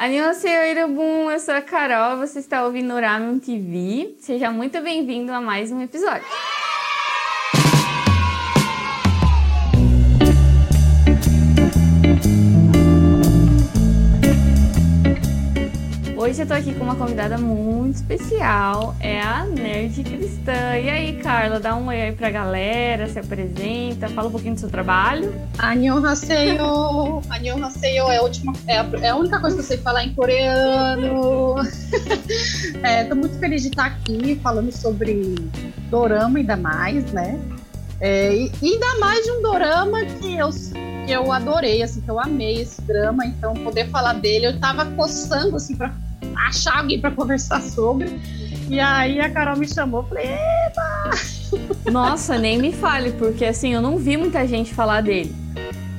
Annyeonghaseyo, Irubum! Eu sou a Carol, você está ouvindo Ramen TV. Seja muito bem-vindo a mais um episódio. Hoje eu tô aqui com uma convidada muito especial, é a Nerd Cristã. E aí, Carla, dá um oi aí pra galera, se apresenta, fala um pouquinho do seu trabalho. Annyeonghaseyo! Annyeonghaseyo é a, última, é, a, é a única coisa que eu sei falar em coreano. é, tô muito feliz de estar aqui falando sobre dorama ainda mais, né? É, e ainda mais de um dorama que eu que eu adorei, assim, que eu amei esse drama, então poder falar dele, eu tava coçando assim para achar alguém para conversar sobre. E aí a Carol me chamou, falei, epa! Nossa, nem me fale, porque assim, eu não vi muita gente falar dele.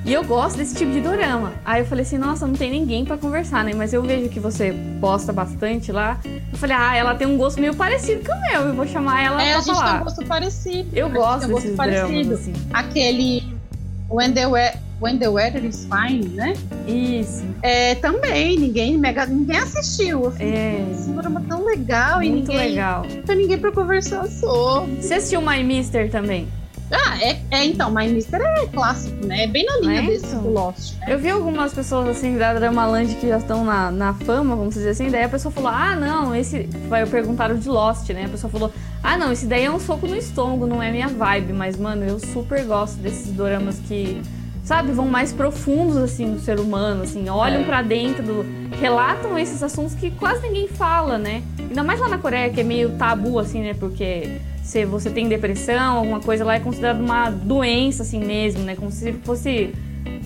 E eu gosto desse tipo de dorama. Aí eu falei assim, nossa, não tem ninguém para conversar, né? Mas eu vejo que você posta bastante lá. Eu falei, ah, ela tem um gosto meio parecido com o meu. Eu vou chamar ela é, pra a gente falar. tem um gosto parecido. Eu gosto um desses dramas, assim. Aquele When the, When the Weather is Fine, né? Isso. É, também, ninguém, mega, ninguém assistiu. É. Esse programa tão legal Muito e ninguém. legal. Não tem ninguém pra conversar sobre. Você assistiu My Mister também? Ah, é, é então, My Mister é clássico, né? É bem na linha É, desse então. do Lost, né? Eu vi algumas pessoas assim da Dramaland que já estão na, na fama, vamos dizer assim, daí a pessoa falou: Ah, não, esse. Vai, perguntaram de Lost, né? A pessoa falou: Ah, não, esse daí é um soco no estômago, não é minha vibe. Mas, mano, eu super gosto desses doramas que, sabe, vão mais profundos assim no ser humano, assim, olham É. pra dentro, do, relatam esses assuntos que quase ninguém fala, né? Ainda mais lá na Coreia, que é meio tabu, assim, né? Porque se você tem depressão, alguma coisa lá é considerado uma doença, assim mesmo, né? Como se fosse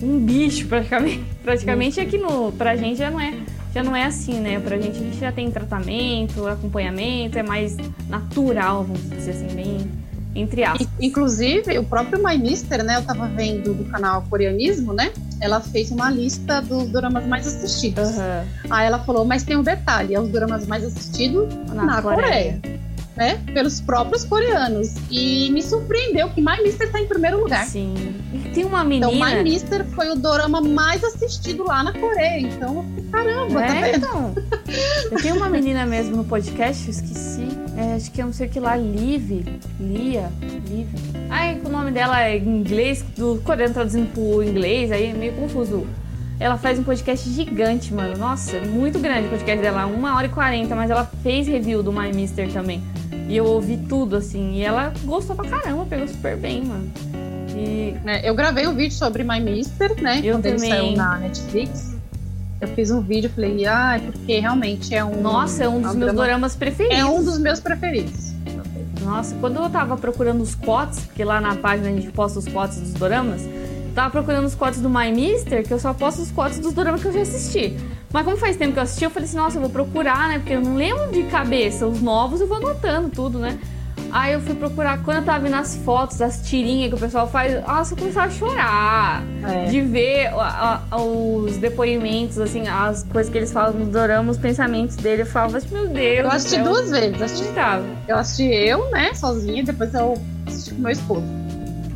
um bicho, praticamente. Praticamente aqui no, pra gente já não é. Já não é assim, né? Pra gente a gente já tem tratamento, acompanhamento, é mais natural, vamos dizer assim, bem entre aspas. Inclusive, o próprio My Mister, né? Eu tava vendo do canal Coreanismo, né? Ela fez uma lista dos dramas mais assistidos. Aham. Aí ela falou, mas tem um detalhe, é os dramas mais assistidos Na, na, Coreia. Coreia. né? Pelos próprios coreanos. E me surpreendeu que My Mister tá em primeiro lugar. Sim. Tem uma menina. Então, My Mister foi o dorama mais assistido lá na Coreia. Então, caramba, tá É, vendo? então. Eu tenho uma menina mesmo no podcast, eu esqueci. É, acho que é não sei o que lá, Liv. Lia. Liv. Ai, o nome dela é em inglês, do coreano traduzindo pro inglês, aí é meio confuso. Ela faz um podcast gigante, mano. Nossa, muito grande o podcast dela, uma hora e quarenta, mas ela fez review do My Mister também. E eu ouvi tudo, assim, e ela gostou pra caramba, pegou super bem, mano. E É, eu gravei um vídeo sobre My Mister, né? Eu quando ele também. saiu na Netflix. Eu fiz um vídeo, falei, ah, é porque realmente é um. nossa, é um dos meus drama- doramas preferidos. É um dos meus preferidos. Nossa, quando eu tava procurando os quotes, porque lá na página a gente posta os quotes dos doramas, tava procurando os quotes do My Mister, que eu só posto os quotes dos doramas que eu já assisti. Mas como faz tempo que eu assisti, eu falei assim, nossa, eu vou procurar, né? Porque eu não lembro de cabeça. Os novos eu vou anotando tudo, né? Aí eu fui procurar, quando eu tava vendo as fotos, as tirinhas que o pessoal faz, nossa, eu começava a chorar. É. De ver a- a- os depoimentos, assim, as coisas que eles falam no dorama, os pensamentos dele. Eu falava assim, meu Deus. Eu assisti céu. duas vezes. Assisti, eu assisti eu, né, sozinha, depois eu assisti com meu esposo.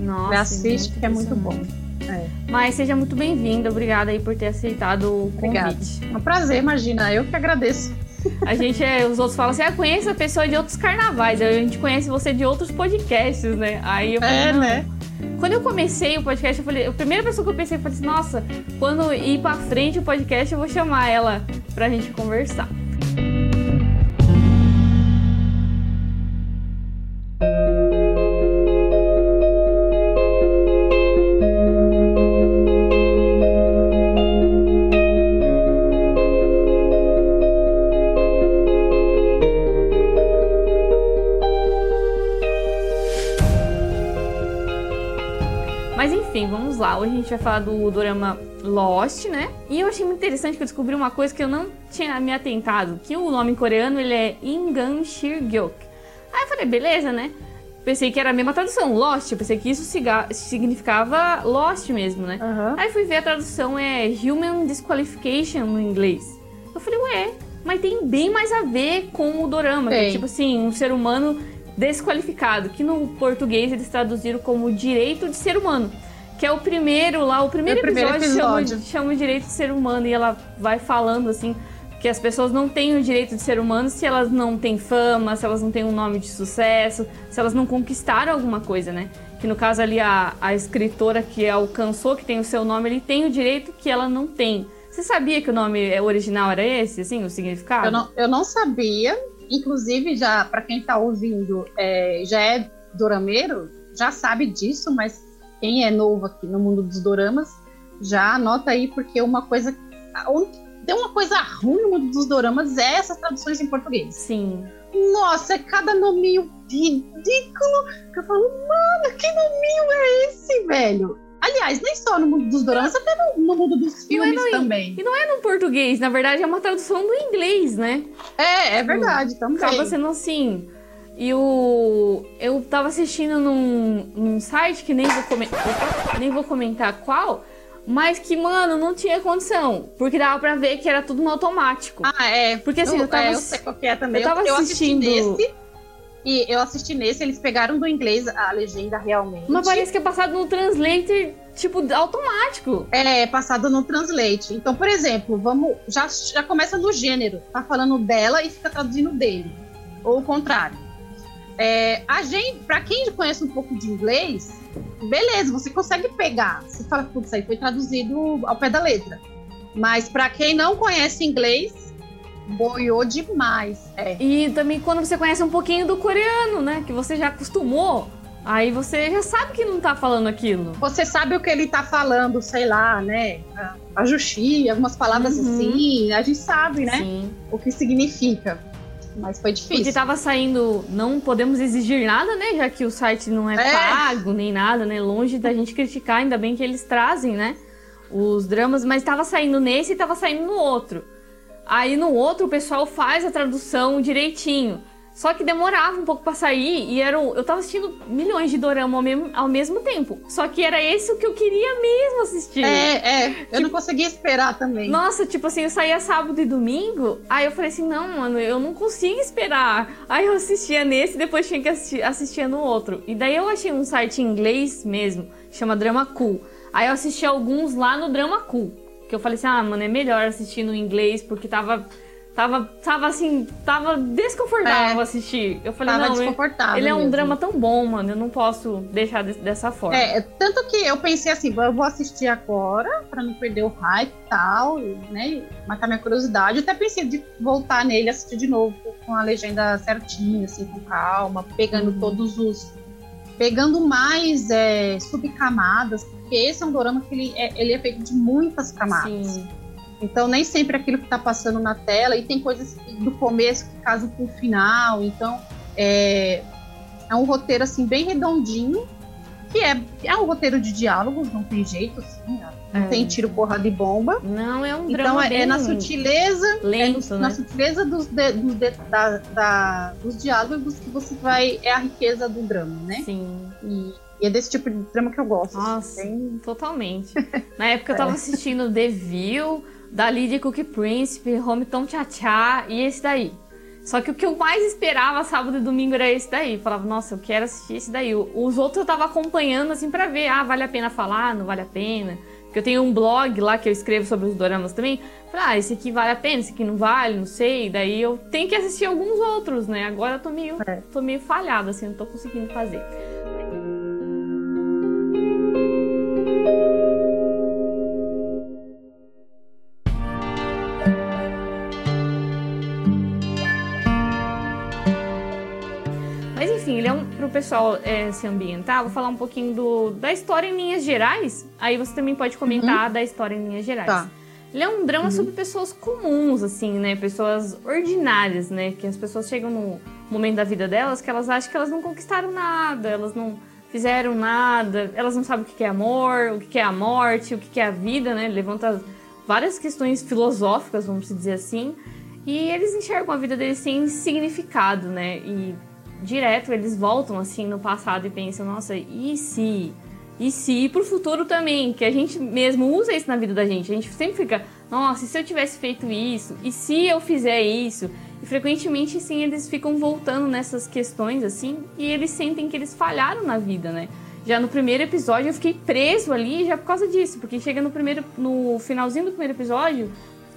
Nossa, Me assiste, que é muito bom. impressionante. É. Mas seja muito bem-vinda, obrigada aí por ter aceitado o Obrigada. convite. É um prazer, imagina. Eu que agradeço. A gente é, os outros falam assim, ah, conheço a pessoa de outros carnavais, a gente conhece você de outros podcasts, né? Aí eu falei, É, né? Quando eu comecei o podcast, eu falei, a primeira pessoa que eu pensei, eu falei assim, nossa, quando ir pra frente o podcast, eu vou chamar ela pra gente conversar. Gente vai falar do dorama Lost, né? E eu achei muito interessante que eu descobri uma coisa que eu não tinha me atentado, que o nome coreano ele é Ingan Shirgyok. Aí eu falei, beleza, né? Pensei que era a mesma tradução, Lost. Eu pensei que isso significava Lost mesmo, né? Aí fui ver a tradução é Human Disqualification no inglês. Eu falei, ué, mas tem bem mais a ver com o dorama, que é tipo assim, um ser humano desqualificado, que no português eles traduziram como direito de ser humano. Que é o primeiro lá, o primeiro, É o primeiro episódio, episódio. Chama, chama o direito de ser humano e ela vai falando assim que as pessoas não têm o direito de ser humano se elas não têm fama, se elas não têm um nome de sucesso, se elas não conquistaram alguma coisa, né? Que no caso ali a, a escritora que alcançou, que tem o seu nome, ele tem o direito que ela não tem. Você sabia que o nome original era esse, assim, o significado? Eu não, eu não sabia. Inclusive, já para quem está ouvindo, é, já é dorameiro, já sabe disso, mas quem é novo aqui no mundo dos doramas, já anota aí, porque uma coisa. Tem uma coisa ruim no mundo dos doramas é essas traduções em português. Sim. Nossa, é cada nominho ridículo que eu falo, mano, que nominho é esse, velho? Aliás, nem só no mundo dos doramas, até no, no mundo dos filmes no- também. E não é no português, na verdade é uma tradução do inglês, né? É, é verdade, também. Acaba sendo assim. E o. Eu tava assistindo num, num site que nem vou, nem vou comentar qual, mas que, mano, não tinha condição. Porque dava pra ver que era tudo no automático. Ah, é. Porque, assim, eu tava- é, eu sei qual que é também. eu tava assisti assistindo- nesse. E eu assisti nesse, eles pegaram do inglês a legenda realmente. Mas parece que é passado no translator, tipo, automático. É, passado no translate. Então, por exemplo, vamos. Já, já começa no gênero. Tá falando dela e fica traduzindo dele. Ou o contrário. É, a gente, pra quem conhece um pouco de inglês, beleza, você consegue pegar. Você fala, putz, aí foi traduzido ao pé da letra. Mas pra quem não conhece inglês, boiou demais. É. E também quando você conhece um pouquinho do coreano, né? Que você já acostumou, aí você já sabe que não tá falando aquilo. Você sabe o que ele tá falando, sei lá, né? A, a Juxi, algumas palavras Uhum. assim, a gente sabe, né? Sim. O que significa. Mas foi Porque difícil. tava saindo, não podemos exigir nada, né? Já que o site não é, É. pago nem nada, né? Longe da gente criticar, ainda bem que eles trazem, né? Os dramas, mas tava saindo nesse e tava saindo no outro. Aí no outro o pessoal faz a tradução direitinho. Só que demorava um pouco pra sair e era, eu tava assistindo milhões de dorama ao mesmo, ao mesmo tempo. Só que era esse o que eu queria mesmo assistir. É, é. Eu não conseguia esperar também. Nossa, tipo assim, eu saía sábado e domingo, aí eu falei assim, não, mano, eu não consigo esperar. Aí eu assistia nesse e depois tinha que assistir assistia no outro. E daí eu achei um site em inglês mesmo, chama Drama Cool. Aí eu assisti alguns lá no Drama Cool. Que eu falei assim, ah, mano, é melhor assistir no inglês, porque tava. Tava, tava assim, tava desconfortável É. assistir. Eu falei, Tava não, desconfortável. ele é um mesmo. drama tão bom, mano, eu não posso deixar de- dessa forma. É, tanto que eu pensei assim, eu vou assistir agora pra não perder o hype e tal, e, né? Matar minha curiosidade. Eu até pensei de voltar nele assistir de novo com a legenda certinha, assim, com calma, pegando Uhum. todos os. Pegando mais é, subcamadas, porque esse é um dorama que ele é, ele é feito de muitas camadas. Sim. Então, nem sempre é aquilo que está passando na tela, e tem coisas do começo que casam com o final. Então, é, é um roteiro assim bem redondinho, que é, é um roteiro de diálogos, não tem jeito, assim, não É. tem tiro, porrada e bomba. Não, é um Então, drama é, bem é na sutileza, é no- lento, na né? sutileza dos, de- dos, de- da- da- dos diálogos que você vai. É a riqueza do drama, né? Sim. E, e é desse tipo de drama que eu gosto. assim, Nossa. bem- Totalmente. Na época eu É. tava assistindo The View, da Lydia Cookie Príncipe, Hometown Cha Cha e esse daí. Só que o que eu mais esperava sábado e domingo era esse daí. Eu falava, nossa, eu quero assistir esse daí. Os outros eu tava acompanhando assim pra ver, ah, vale a pena falar, não vale a pena. Porque eu tenho um blog lá que eu escrevo sobre os doramas também. Falei, ah, esse aqui vale a pena, esse aqui não vale, não sei. Daí eu tenho que assistir alguns outros, né? Agora eu tô meio, É. tô meio falhada, assim, não tô conseguindo fazer. Pessoal é, se ambientar, vou falar um pouquinho do, da história em linhas gerais. Aí você também pode comentar da história em linhas gerais. Tá. Ele é um drama sobre pessoas comuns, assim, né? Pessoas ordinárias, né? Que as pessoas chegam no momento da vida delas que elas acham que elas não conquistaram nada, elas não fizeram nada, elas não sabem o que é amor, o que é a morte, o que é a vida, né? Ele levanta várias questões filosóficas, vamos dizer assim. E eles enxergam a vida deles sem significado, né? E direto eles voltam assim no passado e pensam, nossa, e se? E se? Pro futuro também, que a gente mesmo usa isso na vida da gente. A gente sempre fica, nossa, e se eu tivesse feito isso? E se eu fizer isso? E frequentemente, sim, eles ficam voltando nessas questões, assim, e eles sentem que eles falharam na vida, né? Já no primeiro episódio eu fiquei preso ali já por causa disso, porque chega no primeiro no finalzinho do primeiro episódio,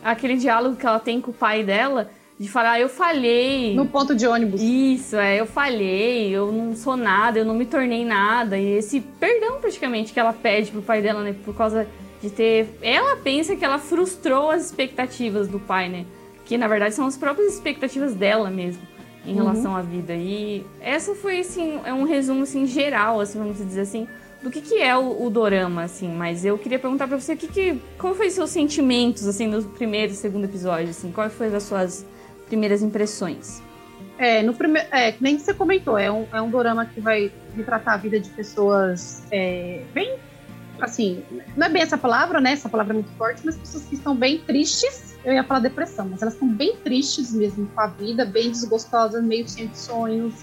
aquele diálogo que ela tem com o pai dela, de falar, eu falhei. No ponto de ônibus. Isso, é, eu falhei, eu não sou nada, eu não me tornei nada. E esse perdão praticamente que ela pede pro pai dela, né, por causa de ter. Ela pensa que ela frustrou as expectativas do pai, né? Que na verdade são as próprias expectativas dela mesmo em relação uhum. à vida. E essa foi assim, é um resumo assim geral, assim, vamos dizer assim, do que, que é o, o dorama, assim. Mas eu queria perguntar para você o que, que qual foi seus sentimentos assim no primeiro e segundo episódio, assim, quais foram as suas primeiras impressões? É, no primeiro, é, nem você comentou, é um, é um dorama que vai retratar a vida de pessoas é, bem assim, não é bem essa palavra, né? Essa palavra é muito forte, mas pessoas que estão bem tristes. Eu ia falar depressão, mas elas estão bem tristes mesmo com a vida, bem desgostosas, meio sem sonhos.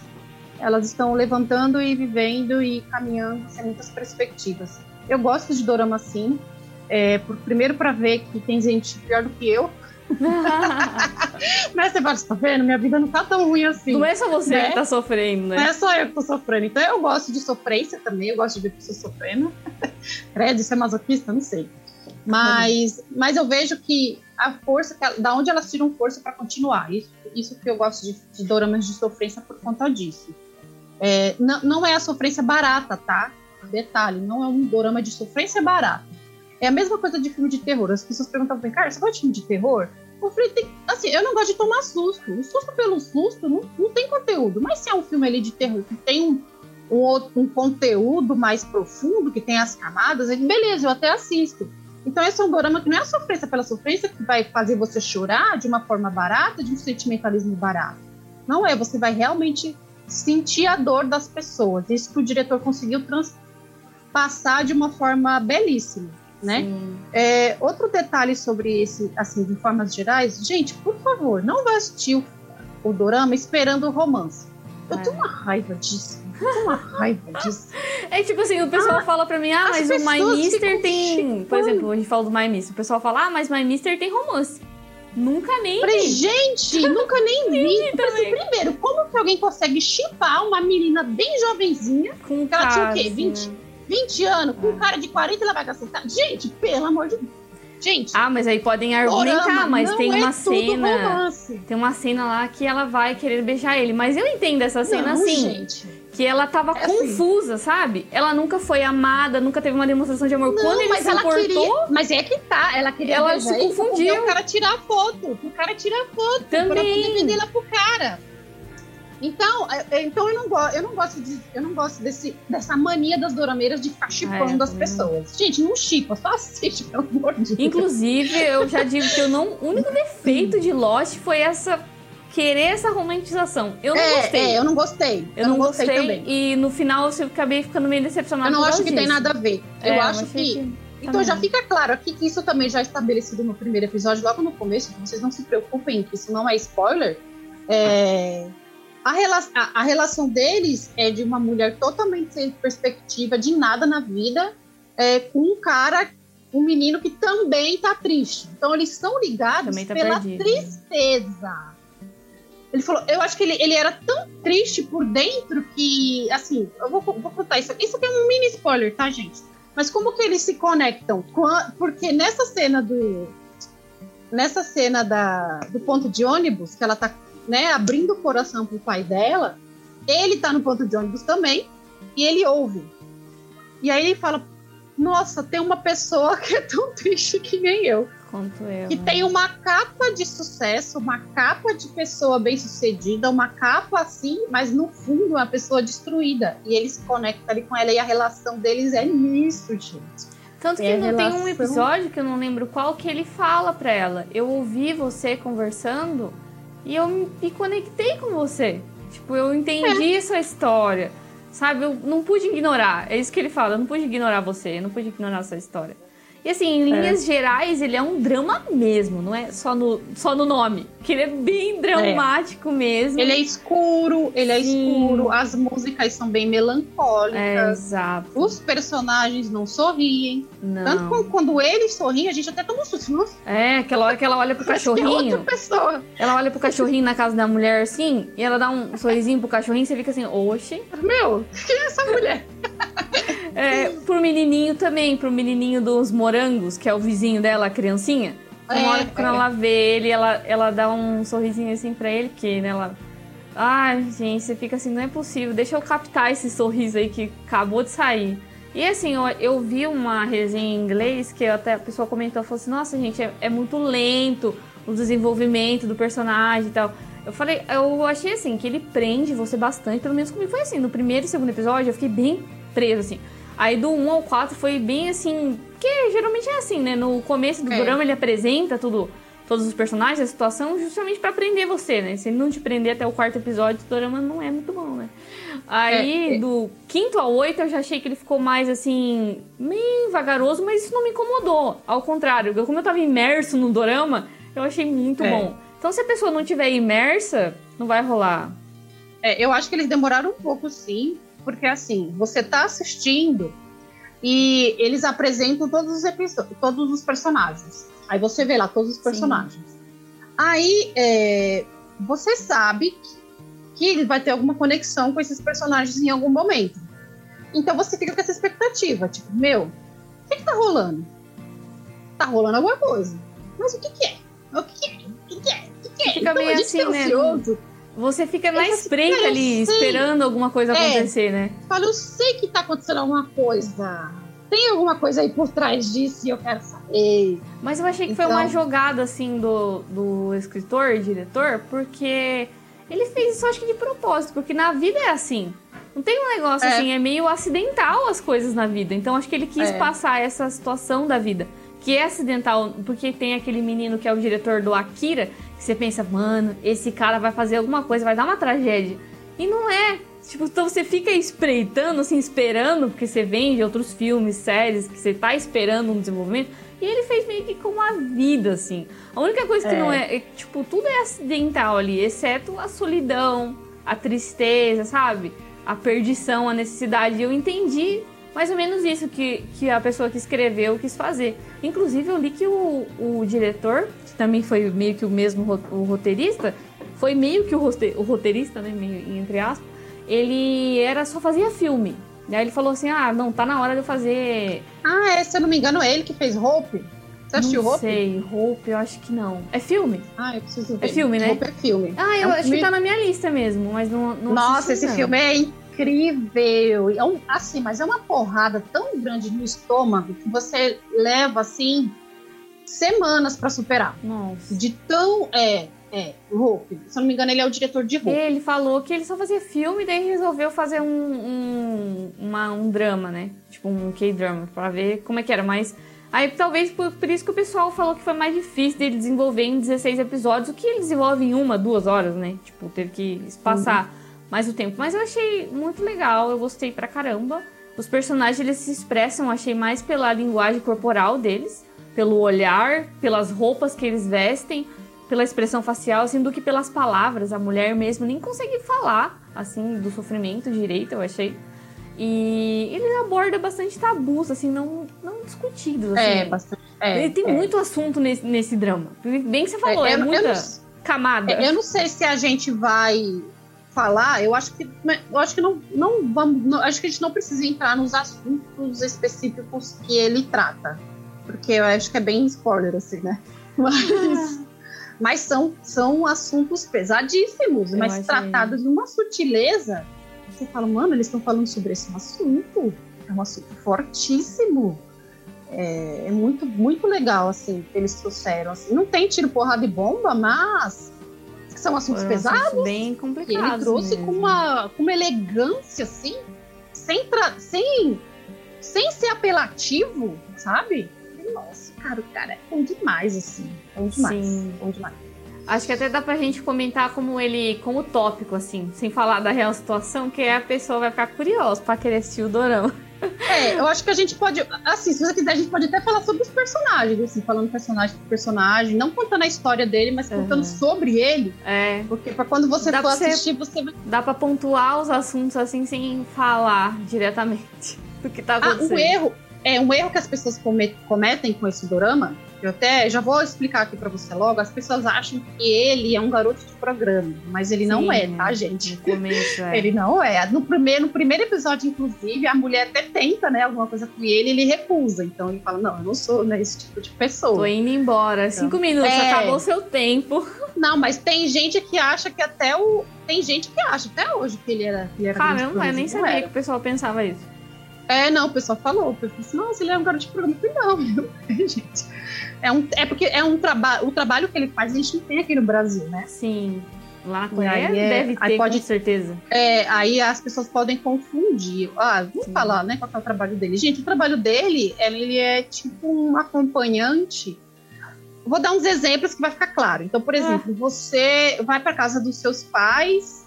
Elas estão levantando e vivendo e caminhando sem muitas perspectivas. Eu gosto de dorama assim, é, por, primeiro para ver que tem gente pior do que eu, Mas você pode estar vendo? Minha vida não tá tão ruim assim. Não é só você né? que tá sofrendo, né? Não é só eu que tô sofrendo. Então eu gosto de sofrência também, eu gosto de ver pessoas sofrendo. Credo, isso é masoquista? Não sei. Mas, mas eu vejo que a força, que, da onde elas tiram força para continuar. Isso, isso que eu gosto de, de doramas de sofrência por conta disso. É, não, não é a sofrência barata, tá? Detalhe, não é um dorama de sofrência barata. É a mesma coisa de filme de terror. As pessoas perguntam pra mim, cara, você gosta de filme de terror? Eu falei, tem, assim, eu não gosto de tomar susto. O susto pelo susto não, não tem conteúdo. Mas se é um filme ali de terror que tem um, um, outro, um conteúdo mais profundo, que tem as camadas, beleza, eu até assisto. Então esse é um drama que não é a sofrência pela sofrência que vai fazer você chorar de uma forma barata, de um sentimentalismo barato. Não é, você vai realmente sentir a dor das pessoas. Isso que o diretor conseguiu passar de uma forma belíssima né? É, outro detalhe sobre esse, assim, de formas gerais, gente, por favor, não vá assistir o, o dorama esperando o romance. Eu é. tenho uma raiva disso. Eu tenho uma raiva disso. É tipo assim, o pessoal ah, fala pra mim, ah, mas o My Mister tem. Por exemplo, a gente fala do My Mister. O pessoal fala, ah, mas My Mister tem romance. Nunca nem Falei, vi. gente, nunca nem vi. Assim, primeiro, como que alguém consegue chipar uma menina bem jovenzinha? Com que ela tinha o quê? 20, 20 anos, com um cara de 40 ela vai gastar. Gente, pelo amor de Deus. Gente. Ah, mas aí podem argumentar, mas tem uma é cena. Tem uma cena lá que ela vai querer beijar ele. Mas eu entendo essa cena não, assim. Gente. Que ela tava é assim. confusa, assim. sabe? Ela nunca foi amada, nunca teve uma demonstração de amor. Não, Quando ele mas se importou. Queria, mas é que tá, ela queria ela se confundiu. O cara tirar foto. O cara tirar foto. Também. Pra poder vender ela pro cara. Então, é, é, então eu não gosto, eu não gosto de, eu não gosto desse, dessa mania das dorameiras de ficar chipando é, as pessoas. Gente, não chipa, só assiste, pelo amor de Deus. Inclusive, eu já digo que eu não, o único defeito de Lost foi essa querer essa romantização. Eu não é, gostei. É, eu não gostei. Eu, eu não, gostei, gostei, também. E no final eu acabei ficando meio decepcionada. Eu não acho que disso. tem nada a ver. Eu é, acho que, que... Então já fica claro aqui que isso também já é estabelecido no primeiro episódio, logo no começo. Vocês não se preocupem, que isso não é spoiler. É, a, rela a, a, relação deles é de uma mulher totalmente sem perspectiva de nada na vida, é, com um cara, um menino que também tá triste. Então eles estão ligados tá pela perdido. tristeza. Ele falou, eu acho que ele, ele era tão triste por dentro que, assim, eu vou, vou contar isso. Isso aqui é um mini spoiler, tá, gente? Mas como que eles se conectam? Porque nessa cena do. Nessa cena da, do ponto de ônibus, que ela tá né, abrindo o coração pro pai dela, ele tá no ponto de ônibus também, e ele ouve. E aí ele fala: Nossa, tem uma pessoa que é tão triste que nem eu. Quanto eu. Que né? tem uma capa de sucesso, uma capa de pessoa bem sucedida, uma capa assim, mas no fundo é uma pessoa destruída. E ele se conecta ali com ela e a relação deles é nisso, gente. Tanto que é não relação... tem um episódio que eu não lembro qual que ele fala pra ela. Eu ouvi você conversando e eu me conectei com você. Tipo, eu entendi é. essa história. Sabe? Eu não pude ignorar. É isso que ele fala. Eu não pude ignorar você. Eu não pude ignorar essa história. E assim, em linhas é. gerais, ele é um drama mesmo, não é só no, só no nome. Que ele é bem dramático é. mesmo. Ele é escuro, ele é Sim. é escuro, as músicas são bem melancólicas. É, exato. Os personagens não sorriem. Não. Tanto quando, quando eles sorriem, a gente até toma um susto. É, aquela hora que ela olha pro é cachorrinho. outra pessoa. Ela olha pro cachorrinho na casa da mulher assim, e ela dá um sorrisinho pro cachorrinho, você fica assim, oxe. Meu, quem é essa mulher? É, pro menininho também, pro menininho dos morangos, que é o vizinho dela, a criancinha. Uma É, hora que quando ela vê ele, ela, ela dá um sorrisinho assim pra ele, porque né, ela. Ai, gente, você fica assim, não é possível, deixa eu captar esse sorriso aí que acabou de sair. E assim, eu, eu vi uma resenha em inglês que até a pessoa comentou, falou assim, nossa, gente, é, é muito lento o desenvolvimento do personagem e tal. Eu falei, eu achei assim, que ele prende você bastante, pelo menos comigo foi assim, no primeiro e segundo episódio eu fiquei bem preso, assim. Aí do 1 ao 4 foi bem assim, que geralmente é assim, né? No começo do É. drama ele apresenta tudo, todos os personagens, a situação, justamente pra prender você, né? Se ele não te prender até o quarto episódio, o drama não é muito bom, né? Aí É, é. do quinto ao oito eu já achei que ele ficou mais assim, meio vagaroso, mas isso não me incomodou. Ao contrário, como eu tava imerso no dorama, eu achei muito É. bom. Então se a pessoa não tiver imersa, não vai rolar. É, eu acho que eles demoraram um pouco, sim, porque assim, você tá assistindo e eles apresentam todos os episódios, todos os personagens. Aí você vê lá todos os personagens. Aí é, você sabe que, ele vai ter alguma conexão com esses personagens em algum momento. Então você fica com essa expectativa, tipo, meu, o que, que tá rolando? Tá rolando alguma coisa. Mas o que, que é? O que, que é? O que, que é? O que, que é? Fica então, meio assim, né? Você fica na espreita ali, esperando alguma coisa É. acontecer, né? fala, eu sei que tá acontecendo alguma coisa. Tem alguma coisa aí por trás disso e eu quero saber. Mas eu achei que foi Então- uma jogada, assim, do, do escritor, diretor, porque ele fez isso, acho que de propósito, porque na vida é assim. Não tem um negócio É. assim, é meio acidental as coisas na vida. Então acho que ele quis É. passar essa situação da vida, que é acidental, porque tem aquele menino que é o diretor do Akira, você pensa, mano, esse cara vai fazer alguma coisa, vai dar uma tragédia. E não é. Tipo, então você fica espreitando, assim, esperando, porque você vende outros filmes, séries, que você tá esperando um desenvolvimento. E ele fez meio que com a vida, assim. A única coisa que É. não é, é, Tipo, tudo é acidental ali, exceto a solidão, a tristeza, sabe? A perdição, a necessidade. Eu entendi mais ou menos isso que, que a pessoa que escreveu quis fazer. Inclusive, eu li que o, o diretor, que também foi meio que o mesmo o roteirista, foi meio que o, o roteirista, né? Meio, entre aspas, ele era só fazia filme. Daí ele falou assim: ah, não, tá na hora de eu fazer. Ah, é, se eu não me engano, é ele que fez Hope. Você assistiu não Hope? sei, Hope, eu acho que não. É filme? Ah, eu preciso ver. É filme, né? Hope é filme. Ah, É eu um acho que filme- tá na minha lista mesmo, mas não. não Nossa, assisti, esse não. filme é incrível. É um, assim, mas é uma porrada tão grande no estômago que você leva, assim, semanas pra superar. Nossa. De tão. É, é, Hope. Se eu não me engano, ele é o diretor de Hope. Ele falou que ele só fazia filme, daí resolveu fazer um, um, uma- um drama, né? Tipo um K-drama, pra ver como é que era. Mas aí talvez por, por isso que o pessoal falou que foi mais difícil dele desenvolver em 16 episódios, o que ele desenvolve em uma, duas horas, né? Tipo, teve que espaçar mais o tempo. Mas eu achei muito legal, eu gostei pra caramba. Os personagens eles se expressam, achei mais pela linguagem corporal deles, pelo olhar, pelas roupas que eles vestem pela expressão facial, assim, do que pelas palavras. A mulher mesmo nem consegue falar, assim, do sofrimento direito, eu achei. E ele aborda bastante tabus, assim, não, não discutidos, assim. É, bastante. É, ele tem é. muito assunto nesse, nesse drama. Bem que você falou, É, é, eu- eu muita não- camada. É, Eu não sei se a gente vai falar, eu acho que eu acho que não, não vamos, não- acho que a gente não precisa entrar nos assuntos específicos que ele trata, porque eu acho que é bem spoiler assim, né? Mas, mas são, são assuntos pesadíssimos, Eu mas tratados de uma sutileza. Você fala, mano, eles estão falando sobre esse assunto, é um assunto fortíssimo. É, é muito, muito legal, assim, que eles trouxeram. Assim. Não tem tiro, porrada e bomba, mas são assuntos Foram pesados assuntos bem que ele complicados. trouxe mesmo. com uma, com uma elegância, assim, sem, tra- sem, sem ser apelativo, sabe? Nossa, cara, o cara é bom demais, assim. Bom demais. Sim. Bom demais. Acho que até dá pra gente comentar como ele, como tópico, assim, sem falar da real situação, que a pessoa vai ficar curiosa pra querer assistir o dorama. É, eu acho que a gente pode, assim, se você quiser, a gente pode até falar sobre os personagens, assim, falando personagem por personagem, não contando a história dele, mas contando Uhum. sobre ele, É, porque pra quando você Dá for você- assistir, você vai. dá pra pontuar os assuntos assim sem falar diretamente do que tá Ah, acontecendo. um erro, é um erro que as pessoas come- cometem com esse dorama Eu até já vou explicar aqui para você logo. As pessoas acham que ele é um garoto de programa, mas ele Sim, não é, tá, gente? No começo, é. ele não é. No primeiro, no primeiro episódio, inclusive, a mulher até tenta, né, alguma coisa com ele, ele recusa. Então ele fala: Não, eu não sou né, esse tipo de pessoa. Tô indo embora. Então, Cinco minutos, é... acabou o seu tempo. Não, mas tem gente que acha que até o. Tem gente que acha até hoje que ele era. Que ele era Caramba, eu nem sabia que o pessoal pensava isso. É, não, o pessoal falou. O pessoal disse, nossa, ele é um garoto de programa. Eu falei, não, é, gente. É, um, é porque é um trabalho. O trabalho que ele faz a gente não tem aqui no Brasil, né? Sim. Lá na Coreia é, deve ter, pode, com certeza. É, aí as pessoas podem confundir. Ah, vamos Sim. falar, né, qual é o trabalho dele. Gente, o trabalho dele, ele é tipo um acompanhante. Vou dar uns exemplos que vai ficar claro. Então, por ah. exemplo, ah. você vai para casa dos seus pais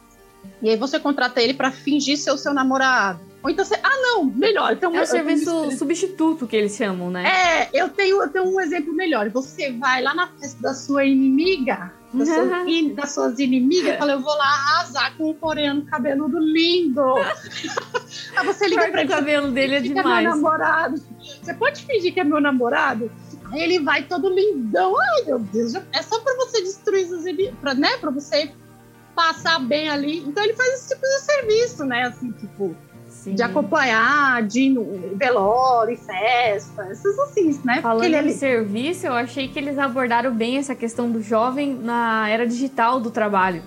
e aí você contrata ele para fingir ser o seu namorado. Ou então você. Ah, não, melhor. Então, é o serviço substituto que eles chamam, né? É, eu tenho, eu tenho um exemplo melhor. Você vai lá na festa da sua inimiga, das, suas, in, das suas inimigas, e fala: Eu vou lá arrasar com um coreano cabeludo lindo. Aí você liga pra ele. O cabelo dele é demais. É meu namorado. Você pode fingir que é meu namorado? Aí ele vai todo lindão. Ai, meu Deus. É só pra você destruir os inimigos, né? Pra você passar bem ali. Então ele faz esse tipo de serviço, né? Assim, tipo Sim. de acompanhar de velório, festa, essas assim, né? Falando ele, de serviço, eu achei que eles abordaram bem essa questão do jovem na era digital do trabalho.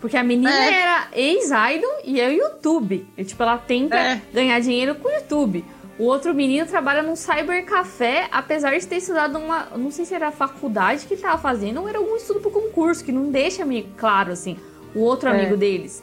Porque a menina é. era ex-idol e é o YouTube. E, tipo, ela tenta é. ganhar dinheiro com o YouTube. O outro menino trabalha num cybercafé, apesar de ter estudado uma. Não sei se era a faculdade que ele tava fazendo ou era algum estudo pro concurso, que não deixa meio claro, assim, o outro é. amigo deles.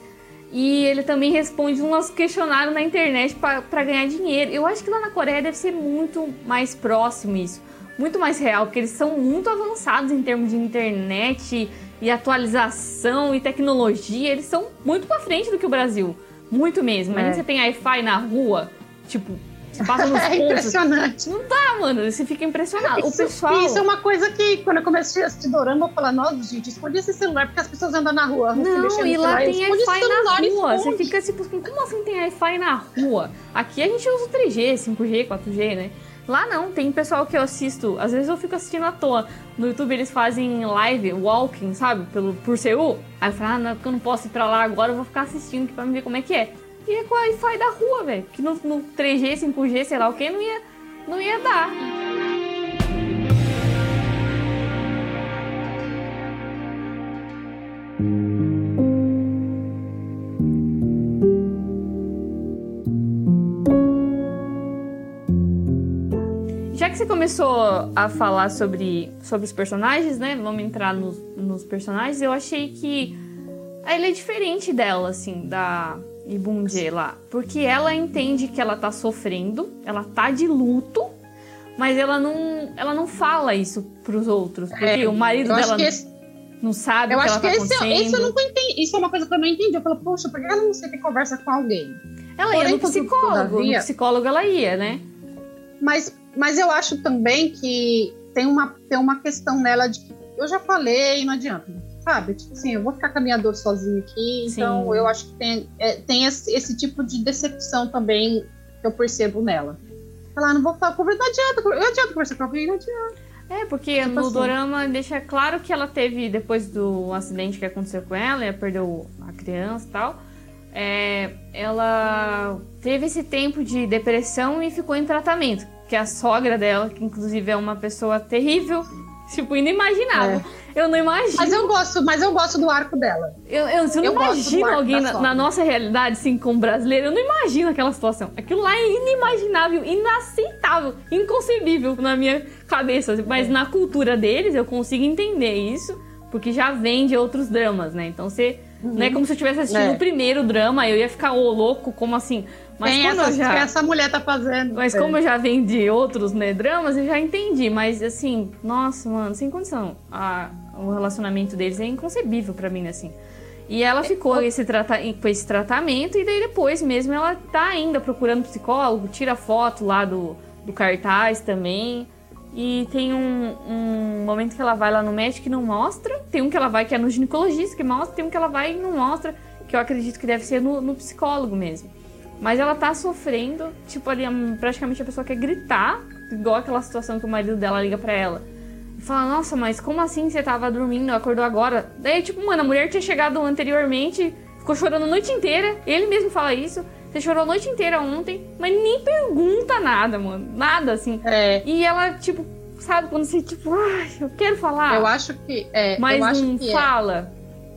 E ele também responde um nosso questionário na internet para ganhar dinheiro. Eu acho que lá na Coreia deve ser muito mais próximo isso. Muito mais real, porque eles são muito avançados em termos de internet e atualização e tecnologia. Eles são muito para frente do que o Brasil. Muito mesmo. Imagina é. você tem Wi-Fi na rua, tipo, você passa nos é pontos. impressionante. Não dá, mano. Você fica impressionado. Isso, o pessoal. Isso é uma coisa que, quando eu comecei a assistir Dorama, eu falar, nossa, gente, esconde esse celular porque as pessoas andam na rua. Não, e lá tem Wi-Fi na rua. Você fica tipo assim, como assim tem Wi-Fi na rua? Aqui a gente usa 3G, 5G, 4G, né? Lá não, tem pessoal que eu assisto, às vezes eu fico assistindo à toa. No YouTube eles fazem live, walking, sabe? Pelo, por Seul. Aí eu falo, ah, não, porque eu não posso ir pra lá agora, eu vou ficar assistindo aqui pra ver como é que é. E é com Wi-Fi da rua, velho. Que no, no 3G, 5G, sei lá o que, não ia, não ia dar. Já que você começou a falar sobre, sobre os personagens, né? Vamos entrar nos, nos personagens. Eu achei que ele é diferente dela, assim, da, e Bunje lá. Porque ela entende que ela tá sofrendo, ela tá de luto, mas ela não, ela não fala isso pros outros. Porque é, o marido dela esse, não sabe o que ela tá esse, acontecendo. Esse eu nunca entendi. Isso é uma coisa que eu não entendi. Eu falo, poxa, por que ela não sei ter conversa com alguém? Ela Porém, ia no psicólogo. No psicólogo ela ia, né? Mas, mas eu acho também que tem uma, tem uma questão nela de que eu já falei, não adianta sabe? Tipo assim, eu vou ficar caminhador sozinho aqui, Sim. então eu acho que tem, é, tem esse, esse, tipo de decepção também que eu percebo nela. Falar, não vou falar, não adianta, não adianta conversar com alguém, não adianta. É, porque tipo no assim. dorama deixa claro que ela teve, depois do acidente que aconteceu com ela, ela perdeu a criança e tal, é, ela teve esse tempo de depressão e ficou em tratamento. Que a sogra dela, que inclusive é uma pessoa terrível, tipo, inimaginável. É. Eu não imagino. Mas eu gosto, mas eu gosto do arco dela. Eu, eu, eu não eu imagino alguém na, na, nossa realidade, assim, como brasileiro, eu não imagino aquela situação. Aquilo lá é inimaginável, inaceitável, inconcebível na minha cabeça. Mas é. na cultura deles eu consigo entender isso, porque já vem de outros dramas, né? Então você. Uhum. Não é como se eu estivesse assistindo é. o primeiro drama, eu ia ficar, ô, louco, como assim? Mas Tem como já... que essa mulher tá fazendo. Mas é. como eu já vendi outros né, dramas, eu já entendi. Mas assim, nossa, mano, sem condição. A, o relacionamento deles é inconcebível para mim, assim. E ela ficou esse trata com esse tratamento, e daí depois mesmo ela tá ainda procurando psicólogo, tira foto lá do, do cartaz também. E tem um, um momento que ela vai lá no médico e não mostra. Tem um que ela vai que é no ginecologista que mostra, tem um que ela vai e não mostra, que eu acredito que deve ser no, no psicólogo mesmo. Mas ela tá sofrendo, tipo, ali praticamente a pessoa quer gritar, igual aquela situação que o marido dela liga para ela. Fala, nossa, mas como assim você tava dormindo, acordou agora? Daí, tipo, mano, a mulher tinha chegado anteriormente, ficou chorando a noite inteira. Ele mesmo fala isso. Você chorou a noite inteira ontem, mas nem pergunta nada, mano. Nada, assim. É. E ela, tipo, sabe, quando você, tipo, ai, eu quero falar. Eu acho que. É, mas eu acho não que fala.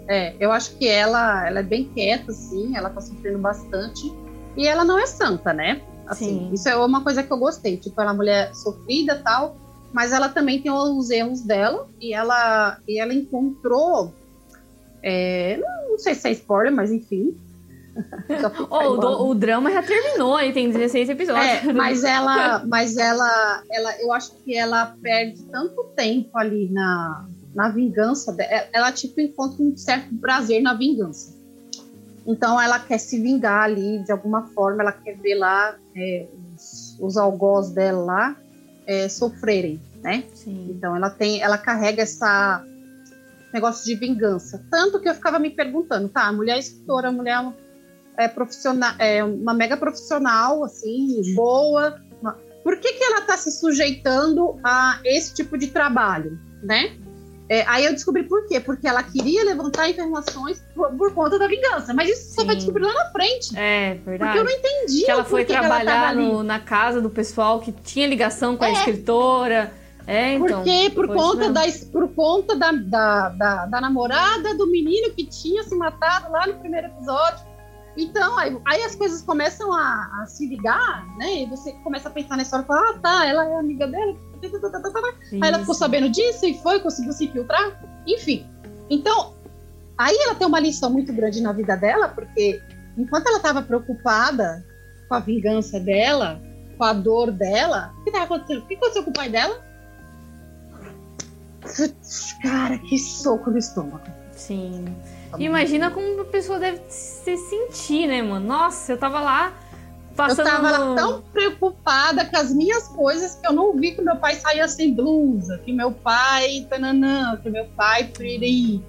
É, é, eu acho que ela, ela é bem quieta, assim, ela tá sofrendo bastante. E ela não é santa, né? Assim, Sim. isso é uma coisa que eu gostei. Tipo, ela é uma mulher sofrida e tal, mas ela também tem os erros dela e ela, e ela encontrou. é, não, sei se é spoiler, mas enfim. Oh, o, do- o drama já terminou, aí tem 16 episódios. É, mas ela, mas ela, ela, eu acho que ela perde tanto tempo ali na, na vingança. de- Ela tipo encontra um certo prazer na vingança. Então ela quer se vingar ali de alguma forma. Ela quer ver lá é, os, os algoz dela lá é, sofrerem, né? Sim. Então ela tem, ela carrega essa negócio de vingança. Tanto que eu ficava me perguntando, tá, a mulher é escritora, a mulher é uma, é profissional, é uma mega profissional, assim, boa. Por que, que ela tá se sujeitando a esse tipo de trabalho, né? É, aí eu descobri por quê. Porque ela queria levantar informações por, por conta da vingança. Mas isso só vai Sim. descobrir lá na frente. É, Porque verdade. eu não entendi que ela foi ela trabalhar ali. no- na casa do pessoal que tinha ligação com a É. escritora. É, então. Porque por conta, mesmo. da, por conta da, da, da, da namorada do menino que tinha se matado lá no primeiro episódio. Então, aí, aí as coisas começam a, a se ligar, né? E você começa a pensar na história e fala, ah, tá, ela é amiga dela. Aí ela ficou sabendo disso e foi, conseguiu se infiltrar. Enfim. Então, aí ela tem uma lição muito grande na vida dela, porque enquanto ela estava preocupada com a vingança dela, com a dor dela, o que estava acontecendo? O que aconteceu com o pai dela? Cara, que soco no estômago. Sim. Imagina como a pessoa deve se sentir, né, mano? Nossa, eu tava lá Eu passando. tava lá no- tão preocupada com as minhas coisas que eu não vi que meu pai saía sem blusa, que meu pai tananã, que meu pai piriri.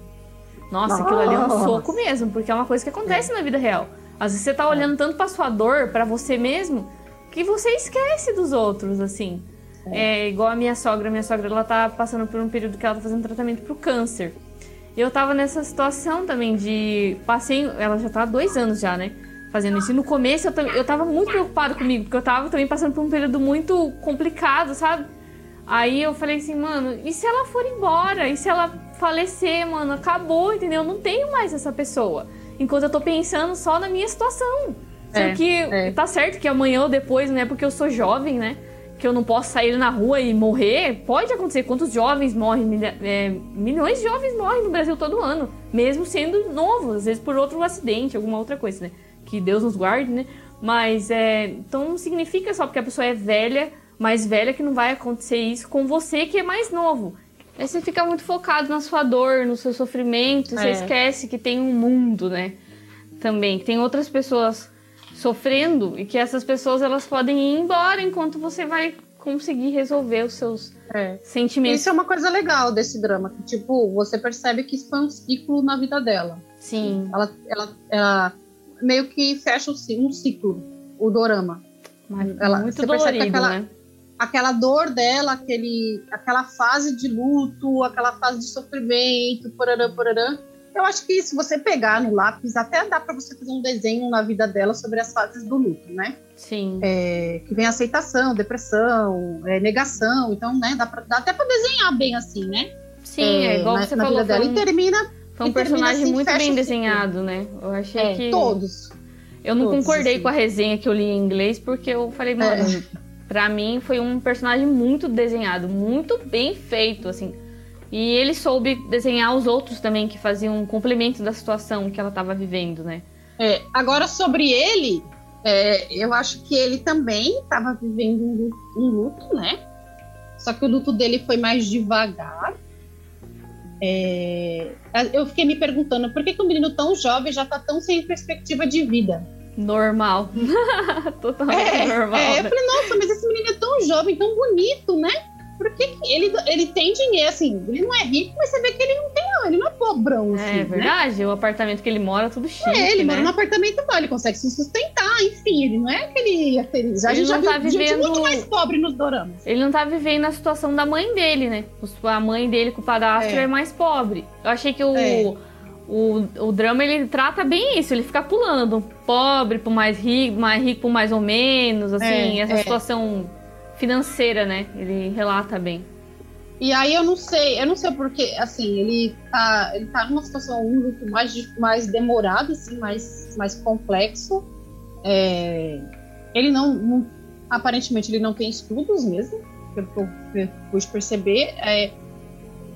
Nossa, aquilo ali é um Nossa. soco mesmo, porque é uma coisa que acontece na vida real. Às vezes você tá olhando tanto pra sua dor, pra você mesmo, que você esquece dos outros, assim. É. igual a minha sogra. Minha sogra, ela tá passando por um período que ela tá fazendo tratamento pro câncer. Eu tava nessa situação também de... Passei... Ela já tá há dois anos já, né? Fazendo isso. E no começo eu, eu tava muito preocupada comigo, porque eu tava também passando por um período muito complicado, sabe? Aí eu falei assim, mano, e se ela for embora? E se ela falecer, mano? Acabou, entendeu? Eu não tenho mais essa pessoa. Enquanto eu tô pensando só na minha situação. É, que é. tá certo que amanhã ou depois, né? Porque eu sou jovem, né? Que eu não posso sair na rua e morrer. Pode acontecer. Quantos jovens morrem? milha- é, milhões de jovens morrem no Brasil todo ano. Mesmo sendo novos, às vezes por outro acidente, alguma outra coisa, né? Que Deus nos guarde, né? Mas é. Então não significa só porque a pessoa é velha, mais velha, que não vai acontecer isso com você que é mais novo. Aí você fica muito focado na sua dor, no seu sofrimento, você É. esquece que tem um mundo, né? Também, que tem outras pessoas sofrendo e que essas pessoas elas podem ir embora enquanto você vai conseguir resolver os seus É. sentimentos. Isso é uma coisa legal desse drama, que tipo, você percebe que isso foi um ciclo na vida dela. Sim, Ela, ela, ela meio que fecha um ci- ciclo, o dorama. mas ela- muito você percebe dolorido, aquela- né? Aquela dor dela, aquele, aquela fase de luto, aquela fase de sofrimento, porarã, porarã. Eu acho que se você pegar no lápis, até dá para você fazer um desenho na vida dela sobre as fases do luto, né? Sim. É, que vem aceitação, depressão, é, negação. Então, né, dá, pra, dá até para desenhar bem assim, né? Sim, é, igual na, você na falou, vida dela. um, E termina foi um e personagem assim, muito bem desenhado, né? Eu achei é, que. todos. Eu não todos, concordei assim. com a resenha que eu li em inglês, porque eu falei, mano, É. pra mim foi um personagem muito desenhado, muito bem feito, assim. E ele soube desenhar os outros também, que faziam um complemento da situação que ela tava vivendo, né? É, agora, sobre ele, é, eu acho que ele também estava vivendo um luto, um luto, né? Só que o luto dele foi mais devagar. É, eu fiquei me perguntando por que, que um menino tão jovem já tá tão sem perspectiva de vida. Normal. Totalmente É, normal. é, eu né? falei, nossa, mas esse menino é tão jovem, tão bonito, né? Por que que ele, ele tem dinheiro, assim, ele não é rico, mas você vê que ele não tem, não, ele não é pobrão, assim, É né? verdade, o apartamento que ele mora é tudo chique, É, ele né? mora num apartamento bom, ele consegue se sustentar, enfim, ele não é aquele feliz. A Ele gente já não viu tá gente vivendo- muito mais pobre nos doramas. Ele não tá vivendo a situação da mãe dele, né? A mãe dele com o padastro é, É. mais pobre. Eu achei que o, É. o, o drama ele trata bem isso, ele fica pulando. Pobre pro mais rico, mais rico pro mais ou menos, assim, É, essa é. situação financeira, né? Ele relata bem. E aí eu não sei, eu não sei porque, assim, ele tá, ele tá numa situação um luto mais, mais assim, mais, mais complexo. É, ele não, não- aparentemente ele não tem estudos mesmo, pelo que eu pude perceber. É,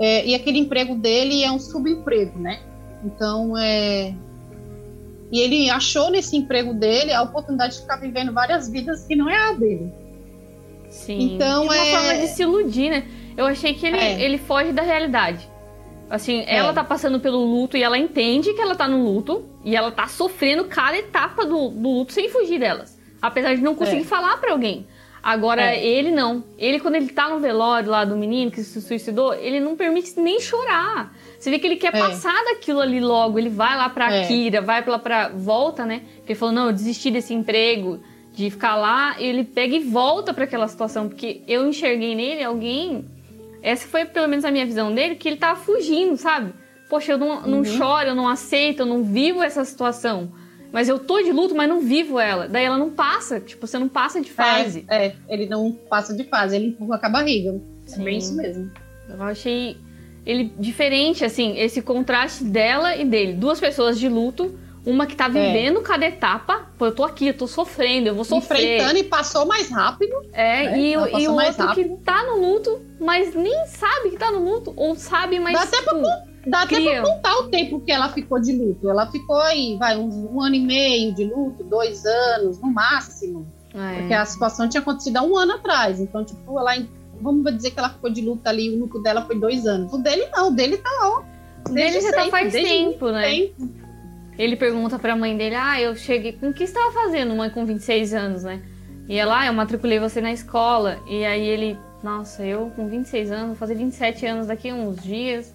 é, e aquele emprego dele é um subemprego, né? Então, é, e ele achou nesse emprego dele a oportunidade de ficar vivendo várias vidas que não é a dele. Sim. Então, é uma é- forma de se iludir, né? Eu achei que ele, É. ele foge da realidade. Assim, ela tá passando pelo luto e ela entende que ela tá no luto e ela tá sofrendo cada etapa do, do luto sem fugir delas. Apesar de não conseguir É. falar pra alguém. Agora, É. ele não. Ele, quando ele tá no velório lá do menino que se suicidou, ele não permite nem chorar. Você vê que ele quer É. passar daquilo ali logo. Ele vai lá pra É. Kira, vai lá pra. Volta, né? Porque ele falou: não, eu desisti desse emprego, de ficar lá. Ele pega e volta pra aquela situação. Porque eu enxerguei nele alguém. Essa foi pelo menos a minha visão dele, que ele tava fugindo, sabe? Poxa, eu não, não Uhum. choro, eu não aceito, eu não vivo essa situação. Mas eu tô de luto, mas não vivo ela. Daí ela não passa, tipo, você não passa de fase. É, é, ele não passa de fase, ele empurra com a barriga. É Sim. bem isso mesmo. Eu achei ele diferente, assim, esse contraste dela e dele. Duas pessoas de luto, uma que tá vivendo cada etapa. Pô, eu tô aqui, eu tô sofrendo, eu vou sofrer. Enfrentando e passou mais rápido. É, né? e, e o outro que tá no luto, mas nem sabe que tá no luto. Ou sabe, mas. Dá até pra tipo, Dá até pra contar o tempo que ela ficou de luto. Ela ficou aí, vai, uns, um ano e meio de luto, dois anos, no máximo. é. Porque a situação tinha acontecido há um ano atrás. Então, tipo, ela. Vamos dizer que ela ficou de luto ali, o luto dela foi dois anos. O dele não, o dele tá ó. O dele já tá sempre, faz desde tempo, né? tempo. Ele pergunta pra mãe dele: Ah, eu cheguei. Com o que você tava fazendo, mãe, com 26 anos, né? E ela, ah, eu matriculei você na escola. E aí ele, nossa, eu com 26 anos, vou fazer 27 anos daqui a uns dias.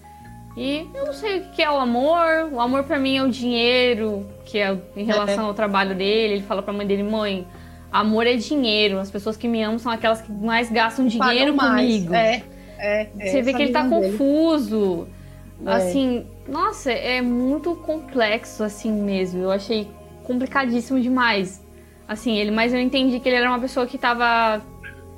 E eu não sei o que é o amor. O amor pra mim é o dinheiro, que é em relação ao trabalho dele. Ele fala pra mãe dele: Mãe, amor é dinheiro. As pessoas que me amam são aquelas que mais gastam dinheiro mais. comigo. É, é, é Você vê que ele tá dele. confuso. É. Assim, nossa, é muito complexo assim mesmo. Eu achei complicadíssimo demais. Assim, ele, mas eu entendi que ele era uma pessoa que tava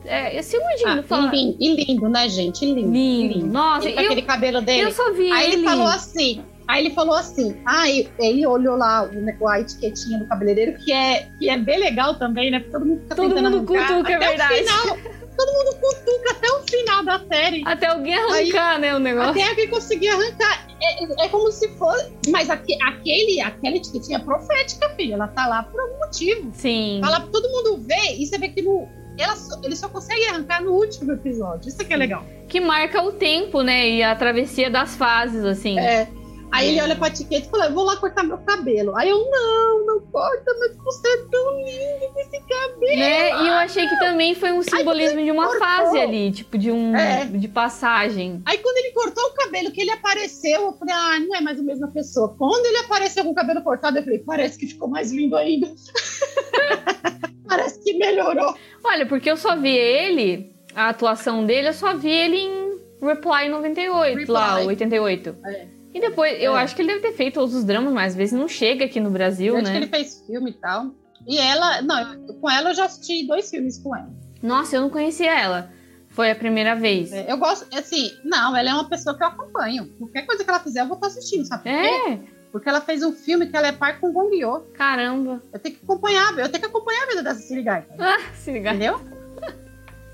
é, se iludindo. Ah, falando, e, lindo, e lindo, né, gente? Lindo. lindo. Nossa, Ele eu, aquele cabelo dele. eu só vi Aí ele, ele. falou assim. Aí ele falou assim. Aí ele olhou lá o- a etiquetinha do cabeleireiro, que é, que é bem legal também, né? Porque todo mundo fica Todo mundo cutuca, é até o verdade. final. todo mundo cutuca até o final da série. Até alguém arrancar, né, o negócio. Até alguém conseguir arrancar. É, é como se fosse. Mas aque- aquele, aquela etiquetinha é profética, filha. Ela tá lá por algum motivo. Sim. Tá lá pra todo mundo ver. E você vê que no, ela ele só consegue arrancar no último episódio. Isso é que é legal. Que marca o tempo, né? E a travessia das fases, assim. É. Aí ele olha pra etiqueta e fala: Eu vou lá cortar meu cabelo. Aí eu, não, não corta, mas você é tão lindo com esse cabelo. Né? E eu achei que também foi um simbolismo de uma cortou. fase ali, tipo, de um É. de passagem. Aí quando ele cortou o cabelo, que ele apareceu, eu falei, ah, não é mais a mesma pessoa. Quando ele apareceu com o cabelo cortado, eu falei, parece que ficou mais lindo ainda. parece que melhorou. Olha, porque eu só vi ele, a atuação dele, eu só vi ele em Reply 98, Reply. lá, o 88. É. E depois, eu É. acho que ele deve ter feito outros dramas, mas às vezes não chega aqui no Brasil, Eu acho né? que ele fez filme e tal. E ela, não, com ela eu já assisti dois filmes com ela. Nossa, eu não conhecia ela. Foi a primeira vez. É, eu gosto, assim, não, ela é uma pessoa que eu acompanho. Qualquer coisa que ela fizer, eu vou estar assistindo, sabe? por quê? É, Porque ela fez um filme que ela é par com Gong Yoo. caramba. Eu tenho que acompanhar, eu tenho que acompanhar a vida dessa Sirigai. Ah, se ligar. Entendeu?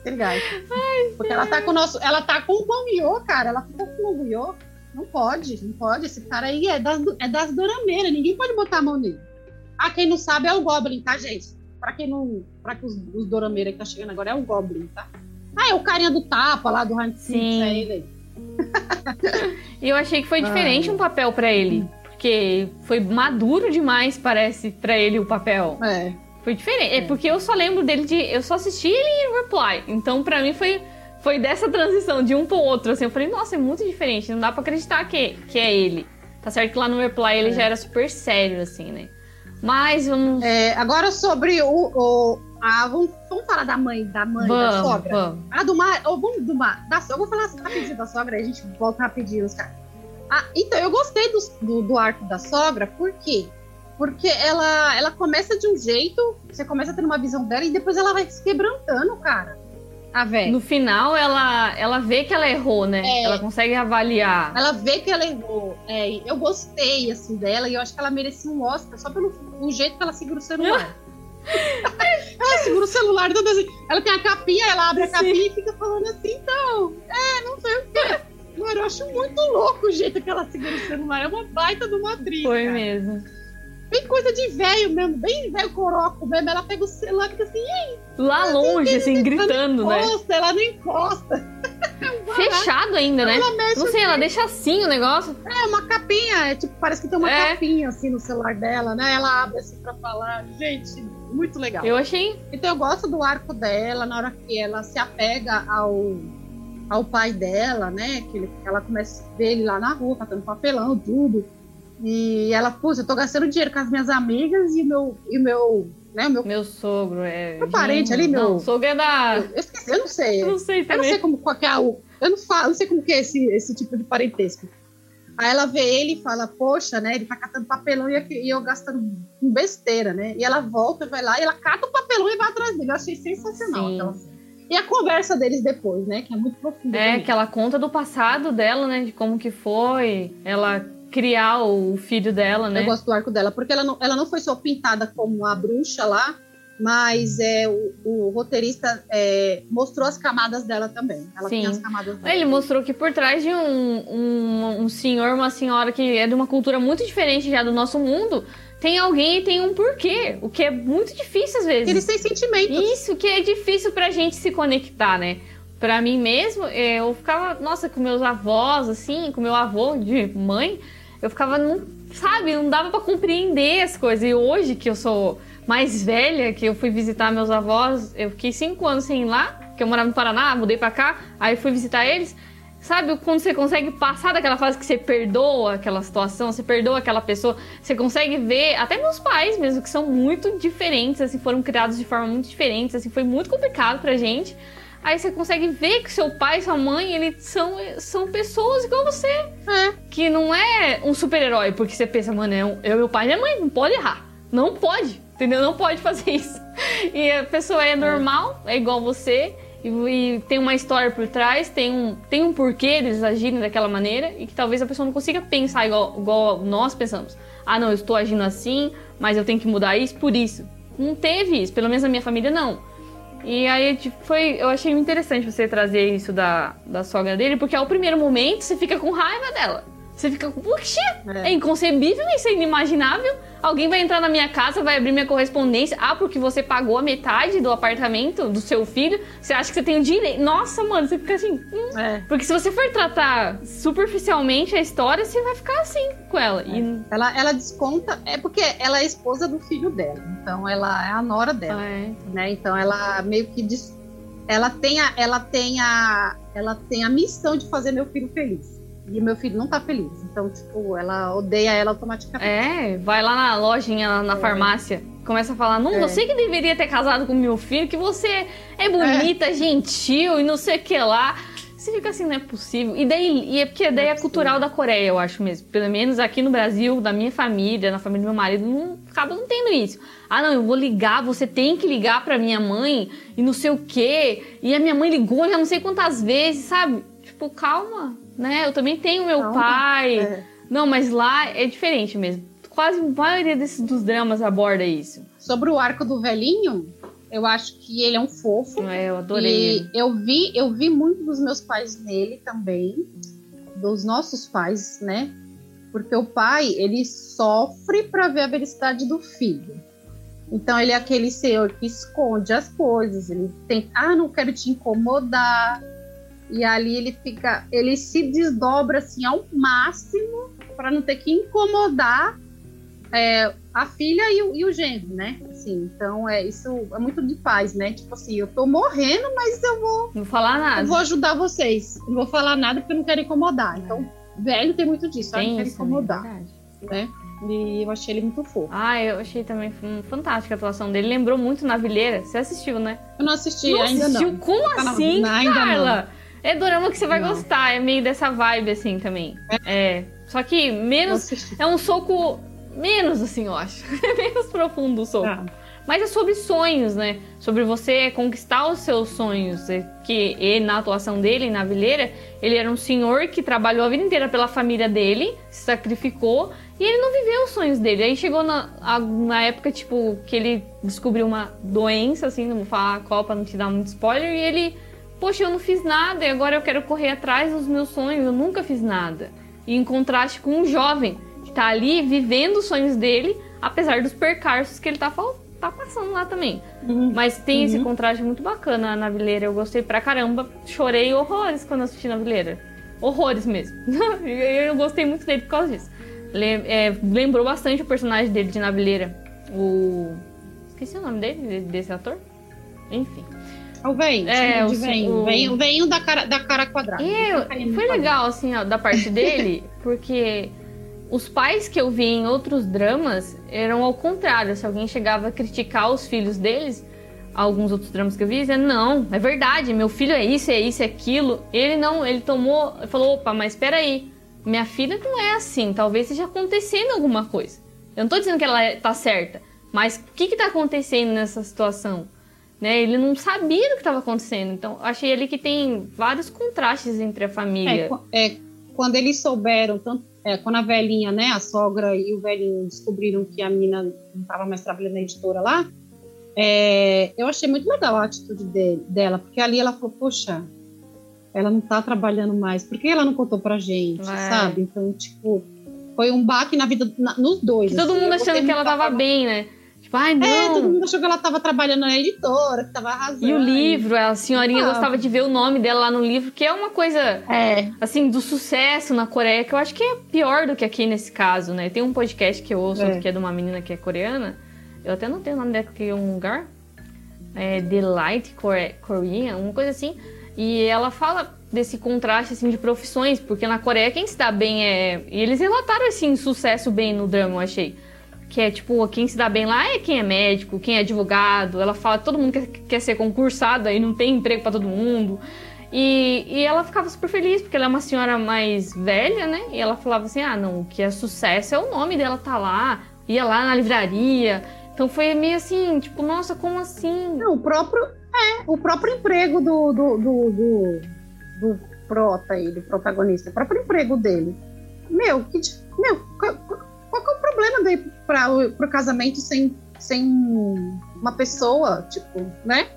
Sirigai. Porque ela tá com o nosso. Ela tá com o Gong Yoo, cara. Ela fica com o Gong Yoo. Não pode, não pode. Esse cara aí é das, é das dorameiras. Ninguém pode botar a mão nele. Ah, quem não sabe é o Goblin, tá, gente? Pra quem não. Pra que os, os dorameiras que tá chegando agora é o Goblin, tá? Ah, é o carinha do tapa lá do Six, Sim. é ele aí. Eu achei que foi diferente um papel pra ele. Porque foi maduro demais, parece, pra ele o papel. É. Foi diferente. É porque eu só lembro dele de. Eu só assisti ele em Reply. Então, pra mim, foi, foi dessa transição de um pro outro. Assim, eu falei, nossa, é muito diferente. Não dá pra acreditar que, que é ele. Tá certo que lá no Reply ele É. já era super sério, assim, né? Mas vamos. É, agora sobre o. o a, vamos, vamos falar da mãe, da mãe, vamos, da sogra. Vamos. Ah, do mar. Vamos do mar. Da, eu vou falar rapidinho da sogra, aí a gente volta rapidinho os caras. Ah, então, eu gostei do, do, do, arco da sogra, por quê? Porque ela, ela começa de um jeito, você começa a ter uma visão dela e depois ela vai se quebrantando, cara. A velha. No final, ela, ela vê que ela errou, né? É, ela consegue avaliar. Ela vê que ela errou. É, eu gostei, assim, dela e eu acho que ela merecia um Oscar só pelo o jeito que ela segura o celular. ela segura o celular toda assim. Ela tem a capinha, ela abre a capinha e fica falando assim, então, é, não sei o quê. Mano, eu acho muito louco o jeito que ela segura o celular. É uma baita de uma atriz. Foi cara. mesmo. Bem coisa de velho mesmo, bem velho coroco mesmo. Ela pega o celular e fica assim, Ei, Lá longe, assim, gritando, ela né? Encosta, ela não encosta. Fechado ainda, né? Não sei, ela deixa assim o negócio. É, uma capinha, é, tipo, parece que tem uma é. capinha assim no celular dela, né? Ela abre assim pra falar. Gente, muito legal. Eu achei. Então eu gosto do arco dela, na hora que ela se apega ao ao pai dela, né? Que ele, ela começa a ver ele lá na rua, catando papelão, tudo. E ela, pô, eu tô gastando dinheiro com as minhas amigas e meu, e meu, né, meu, meu sogro é. Meu parente ali, meu. Não, sogro é da. Eu, esqueci, eu não sei. Eu não sei também. Eu não sei como qual é o. Eu não falo, não sei como que é esse, esse tipo de parentesco. Aí ela vê ele e fala, poxa, né? Ele tá catando papelão e eu, e eu gastando com besteira, né? E ela volta, vai lá e ela cata o papelão e vai atrás dele. Eu achei sensacional Sim. aquela cena. E a conversa deles depois, né? Que é muito profunda. É, também. que ela conta do passado dela, né? De como que foi ela criar o filho dela, né? Eu gosto do arco dela, porque ela não, ela não foi só pintada como a bruxa lá, mas é, o, o roteirista é, mostrou as camadas dela também. Ela Sim. tem as camadas dela. Ele mostrou que por trás de um, um, um senhor, uma senhora que é de uma cultura muito diferente já do nosso mundo, tem alguém e tem um porquê, o que é muito difícil às vezes. Eles têm sentimentos. Isso que é difícil pra gente se conectar, né? Pra mim mesmo, eu ficava, nossa, com meus avós, assim, com meu avô de mãe, eu ficava, não, sabe, não dava para compreender as coisas. E hoje que eu sou mais velha, que eu fui visitar meus avós, eu fiquei cinco anos sem ir lá, porque eu morava no Paraná, mudei pra cá, aí fui visitar eles. Sabe quando você consegue passar daquela fase que você perdoa aquela situação, você perdoa aquela pessoa, você consegue ver, até meus pais mesmo, que são muito diferentes, assim, foram criados de forma muito diferente, assim, foi muito complicado pra gente. Aí você consegue ver que seu pai sua mãe, eles são, são pessoas igual você. É. Que não é um super-herói, porque você pensa, mano, eu, eu, meu pai e minha mãe, não pode errar. Não pode, entendeu? Não pode fazer isso. E a pessoa é normal, é igual você e, e, tem uma história por trás, tem um, tem um porquê deles agirem daquela maneira e que talvez a pessoa não consiga pensar igual, igual nós pensamos. Ah, não, eu estou agindo assim, mas eu tenho que mudar isso por isso. Não teve isso, pelo menos na minha família não. E aí tipo, foi, eu achei interessante você trazer isso da, da sogra dele, porque ao primeiro momento você fica com raiva dela. Você fica, puxa, é. é inconcebível, isso é inimaginável. Alguém vai entrar na minha casa, vai abrir minha correspondência. Ah, porque você pagou a metade do apartamento do seu filho, você acha que você tem o direito. Nossa, mano, você fica assim. Hum. É. Porque se você for tratar superficialmente a história, você vai ficar assim com ela. É. E... ela. Ela desconta. É porque ela é esposa do filho dela. Então ela é a nora dela. Ah, é. Né? Então ela meio que. Des... Ela tem a, ela tem a, ela tem a missão de fazer meu filho feliz. E o meu filho não tá feliz. Então, tipo, ela odeia ela automaticamente. É, vai lá na lojinha, na é. farmácia, começa a falar: Não, é. você que deveria ter casado com meu filho, que você é bonita, é. gentil e não sei o que lá. Você fica assim, não é possível. E daí, e é porque daí é, é cultural da Coreia, eu acho mesmo. Pelo menos aqui no Brasil, da minha família, na família do meu marido, não acaba não tendo isso. Ah, não, eu vou ligar, você tem que ligar pra minha mãe e não sei o quê. E a minha mãe ligou já não sei quantas vezes, sabe? Tipo, calma, né? Eu também tenho meu Não, pai. É. Não, mas lá é diferente mesmo. Quase a maioria desses dos dramas aborda isso. Sobre o arco do velhinho, eu acho que ele é um fofo. É, eu adorei. E eu vi, eu vi muito dos meus pais nele também, dos nossos pais, né? Porque o pai, ele sofre para ver a felicidade do filho. Então ele é aquele senhor que esconde as coisas, ele tem, ah, não quero te incomodar, e ali ele fica, ele se desdobra assim ao máximo para não ter que incomodar é, a filha e o, e o genro, né? Assim, então é isso é muito de paz, né? Tipo assim, eu tô morrendo, mas eu vou não falar nada. Eu vou ajudar vocês. Não vou falar nada porque eu não quero incomodar. Então, velho tem muito disso, tem não quero incomodar. né? E eu achei ele muito fofo. Ah, eu achei também fantástica a atuação dele. Lembrou muito Navileira. Você assistiu, né? Eu não assisti, não ainda assistiu? não. Como Tá assim, Carla? não. É dorama que você vai Não. gostar. É meio dessa vibe, assim, também. É. Só que menos... É um soco menos, assim, eu acho. É menos profundo o soco. Tá. Mas é sobre sonhos, né? Sobre você conquistar os seus sonhos. É Que ele, na atuação dele, na vileira, ele era um senhor que trabalhou a vida inteira pela família dele, se sacrificou, e ele não viveu os sonhos dele. Aí chegou na, a- na época, tipo, que ele descobriu uma doença, assim, não vou falar qual pra não te dar muito spoiler, e ele, poxa, eu não fiz nada, e agora eu quero correr atrás dos meus sonhos, eu nunca fiz nada. E em contraste com um jovem que tá ali vivendo os sonhos dele, apesar dos percalços que ele tá, fal- tá passando lá também. Uhum. Mas tem esse Uhum. contraste muito bacana na Vileira. Eu gostei pra caramba. Chorei horrores quando assisti na Vileira. Horrores mesmo. eu gostei muito dele por causa disso. É, lembrou bastante o personagem dele de Navileira. O. Esqueci o nome dele, desse ator. Enfim. O venho, É, o- venho. o- venho, venho da cara, da cara quadrada. Eu- foi legal, assim, ó, da parte dele, porque os pais que eu vi em outros dramas eram ao contrário. Se alguém chegava a criticar os filhos deles, alguns outros dramas que eu vi, dizendo, não, é verdade, meu filho é isso, é isso, é aquilo. Ele não, ele tomou, falou, opa, mas peraí, minha filha não é assim, talvez esteja acontecendo alguma coisa. Eu não tô dizendo que ela é- tá certa, mas o que que tá acontecendo nessa situação? Né? Ele não sabia do que estava acontecendo. Então, achei ali que tem vários contrastes entre a família. É, é, quando eles souberam, tanto, é, quando a velhinha, né, a sogra e o velhinho descobriram que a menina não estava mais trabalhando na editora lá, é, eu achei muito legal a atitude de- dela, porque ali ela falou, poxa, ela não tá trabalhando mais, por que ela não contou pra gente, É. sabe? Então, tipo, foi um baque na vida, na- nos dois. Que todo assim. mundo achando que ela da tava forma- bem, né? Tipo, ai, não. É, todo mundo achou que ela tava trabalhando na editora, que tava arrasando. E o livro, a senhorinha Ah. gostava de ver o nome dela lá no livro, que é uma coisa, É, assim, do sucesso na Coreia, que eu acho que é pior do que aqui nesse caso, né? Tem um podcast que eu ouço, É. que é de uma menina que é coreana, eu até não tenho o nome dela em um lugar, é Delight Core- Korean, uma coisa assim, e ela fala desse contraste, assim, de profissões, porque na Coreia quem se dá bem é... E eles relataram, assim, sucesso bem no drama, eu achei. Que é tipo, quem se dá bem lá é quem é médico, quem é advogado. Ela fala que todo mundo quer, quer ser concursada e não tem emprego pra todo mundo. E, e ela ficava super feliz, porque ela é uma senhora mais velha, né? E ela falava assim: ah, não, o que é sucesso é o nome dela tá lá, ia lá na livraria. Então foi meio assim, tipo, nossa, como assim? Não, o próprio, é, o próprio emprego do, do, do, do, do prota aí, do protagonista, o próprio emprego dele. Meu, que, meu, problema daí para o casamento sem, sem uma pessoa, tipo, né?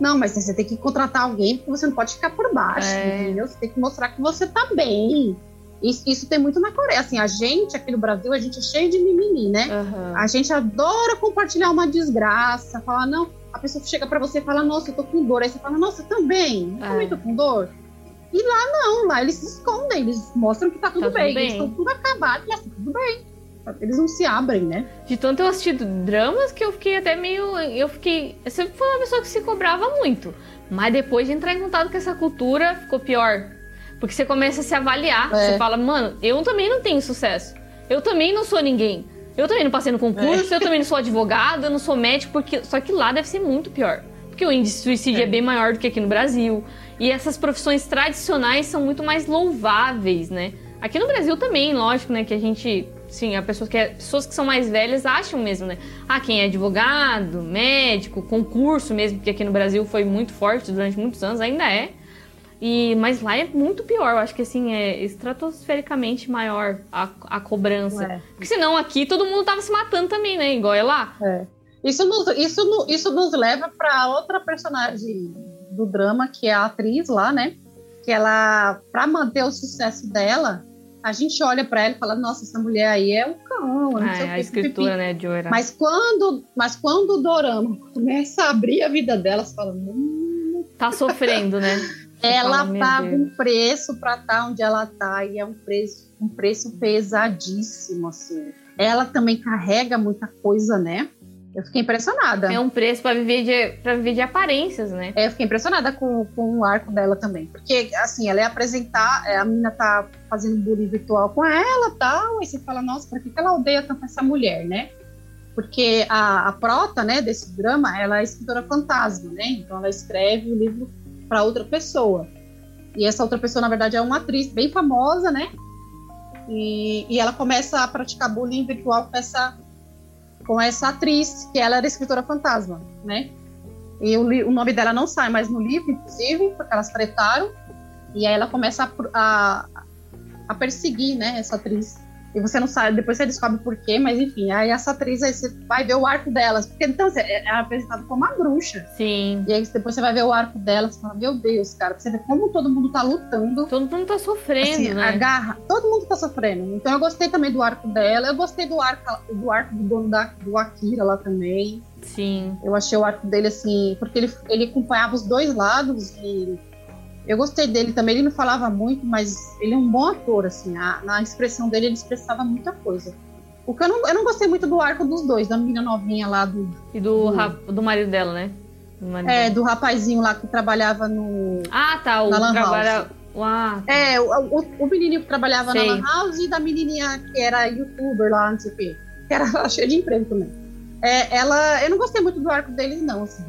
Não, mas você tem que contratar alguém porque você não pode ficar por baixo, É. entendeu? Você tem que mostrar que você tá bem. Isso, isso tem muito na Coreia. Assim, a gente aqui no Brasil, a gente é cheio de mimimi, né? Aham. A gente adora compartilhar uma desgraça, falar, não, a pessoa chega pra você e fala, nossa, eu tô com dor. Aí você fala, nossa, eu também, eu É. também tô com dor. E lá não, lá eles se escondem, eles mostram que tá tudo tudo bem, bem. eles estão tudo acabado, mas tá tudo bem. Eles não se abrem, né? De tanto eu assistido dramas que eu fiquei até meio. Eu fiquei. Eu sempre fui uma pessoa que se cobrava muito. Mas depois de entrar em contato com essa cultura, ficou pior. Porque você começa a se avaliar. É. Você fala, mano, eu também não tenho sucesso. Eu também não sou ninguém. Eu também não passei no concurso, É. eu também não sou advogado, eu não sou médico, porque. Só que lá deve ser muito pior. Porque o índice de suicídio é. É. bem maior do que aqui no Brasil. E essas profissões tradicionais são muito mais louváveis, né? Aqui no Brasil também, lógico, né? Que a gente. Sim, a pessoa que é, pessoas que são mais velhas acham mesmo, né? Ah, quem é advogado, médico, concurso mesmo, que aqui no Brasil foi muito forte durante muitos anos, ainda é. E, mas lá é muito pior, eu acho que assim, é estratosfericamente maior a, a cobrança. É. Porque senão aqui todo mundo tava se matando também, né? Igual é lá. Isso nos, isso, no- isso nos leva pra outra personagem do drama, que é a atriz lá, né? Que ela, pra manter o sucesso dela, a gente olha pra ela e fala, nossa, essa mulher aí é um cão, Ah, que, a escritura, né, de Oira. Mas quando, mas quando o dorama começa a abrir a vida dela, você fala, hum, Tá sofrendo, né? Ela fala, paga Deus. um preço para estar onde ela tá e é um preço, um preço pesadíssimo assim. Ela também carrega muita coisa, né? Eu fiquei impressionada. É um preço para viver de para viver de aparências, né? É, eu fiquei impressionada com, com o arco dela também. Porque, assim, ela ia apresentar, é, a menina tá fazendo bullying virtual com ela tal, aí você fala, nossa, por que ela odeia tanto essa mulher, né? Porque a, a prota, né, desse drama, ela é escritora fantasma, né? Então ela escreve o livro para outra pessoa. E essa outra pessoa, na verdade, é uma atriz bem famosa, né? E, e ela começa a praticar bullying virtual com essa com essa atriz, que ela era escritora fantasma, né? E o, o nome dela não sai mais no livro, inclusive, porque elas tretaram. E aí ela começa a, a, a perseguir, né, essa atriz. E você não sabe, depois você descobre por quê, mas enfim, aí essa atriz, aí você vai ver o arco delas. Porque então é, é apresentado como uma bruxa. Sim. E aí depois você vai ver o arco delas e fala, meu Deus, cara, pra você ver como todo mundo tá lutando. Todo mundo tá sofrendo, assim, né? A garra, todo mundo tá sofrendo. Então eu gostei também do arco dela, eu gostei do arco do, arco do dono da, do Akira lá também. Sim. Eu achei o arco dele assim, porque ele, ele acompanhava os dois lados e eu gostei dele também. Ele não falava muito, mas ele é um bom ator, assim. A, na expressão dele, ele expressava muita coisa. O que eu não, eu não gostei muito do arco dos dois, da menina novinha lá do. E do, do, do marido dela, né? Do marido é, dela. do rapazinho lá que trabalhava no. Ah, tá. O trabalha. Ah, tá. É, o, o, o menininho que trabalhava sei. na Lan House e da menininha que era youtuber lá, não sei o quê. Que era cheia de emprego também. É, ela. Eu não gostei muito do arco deles, não, assim.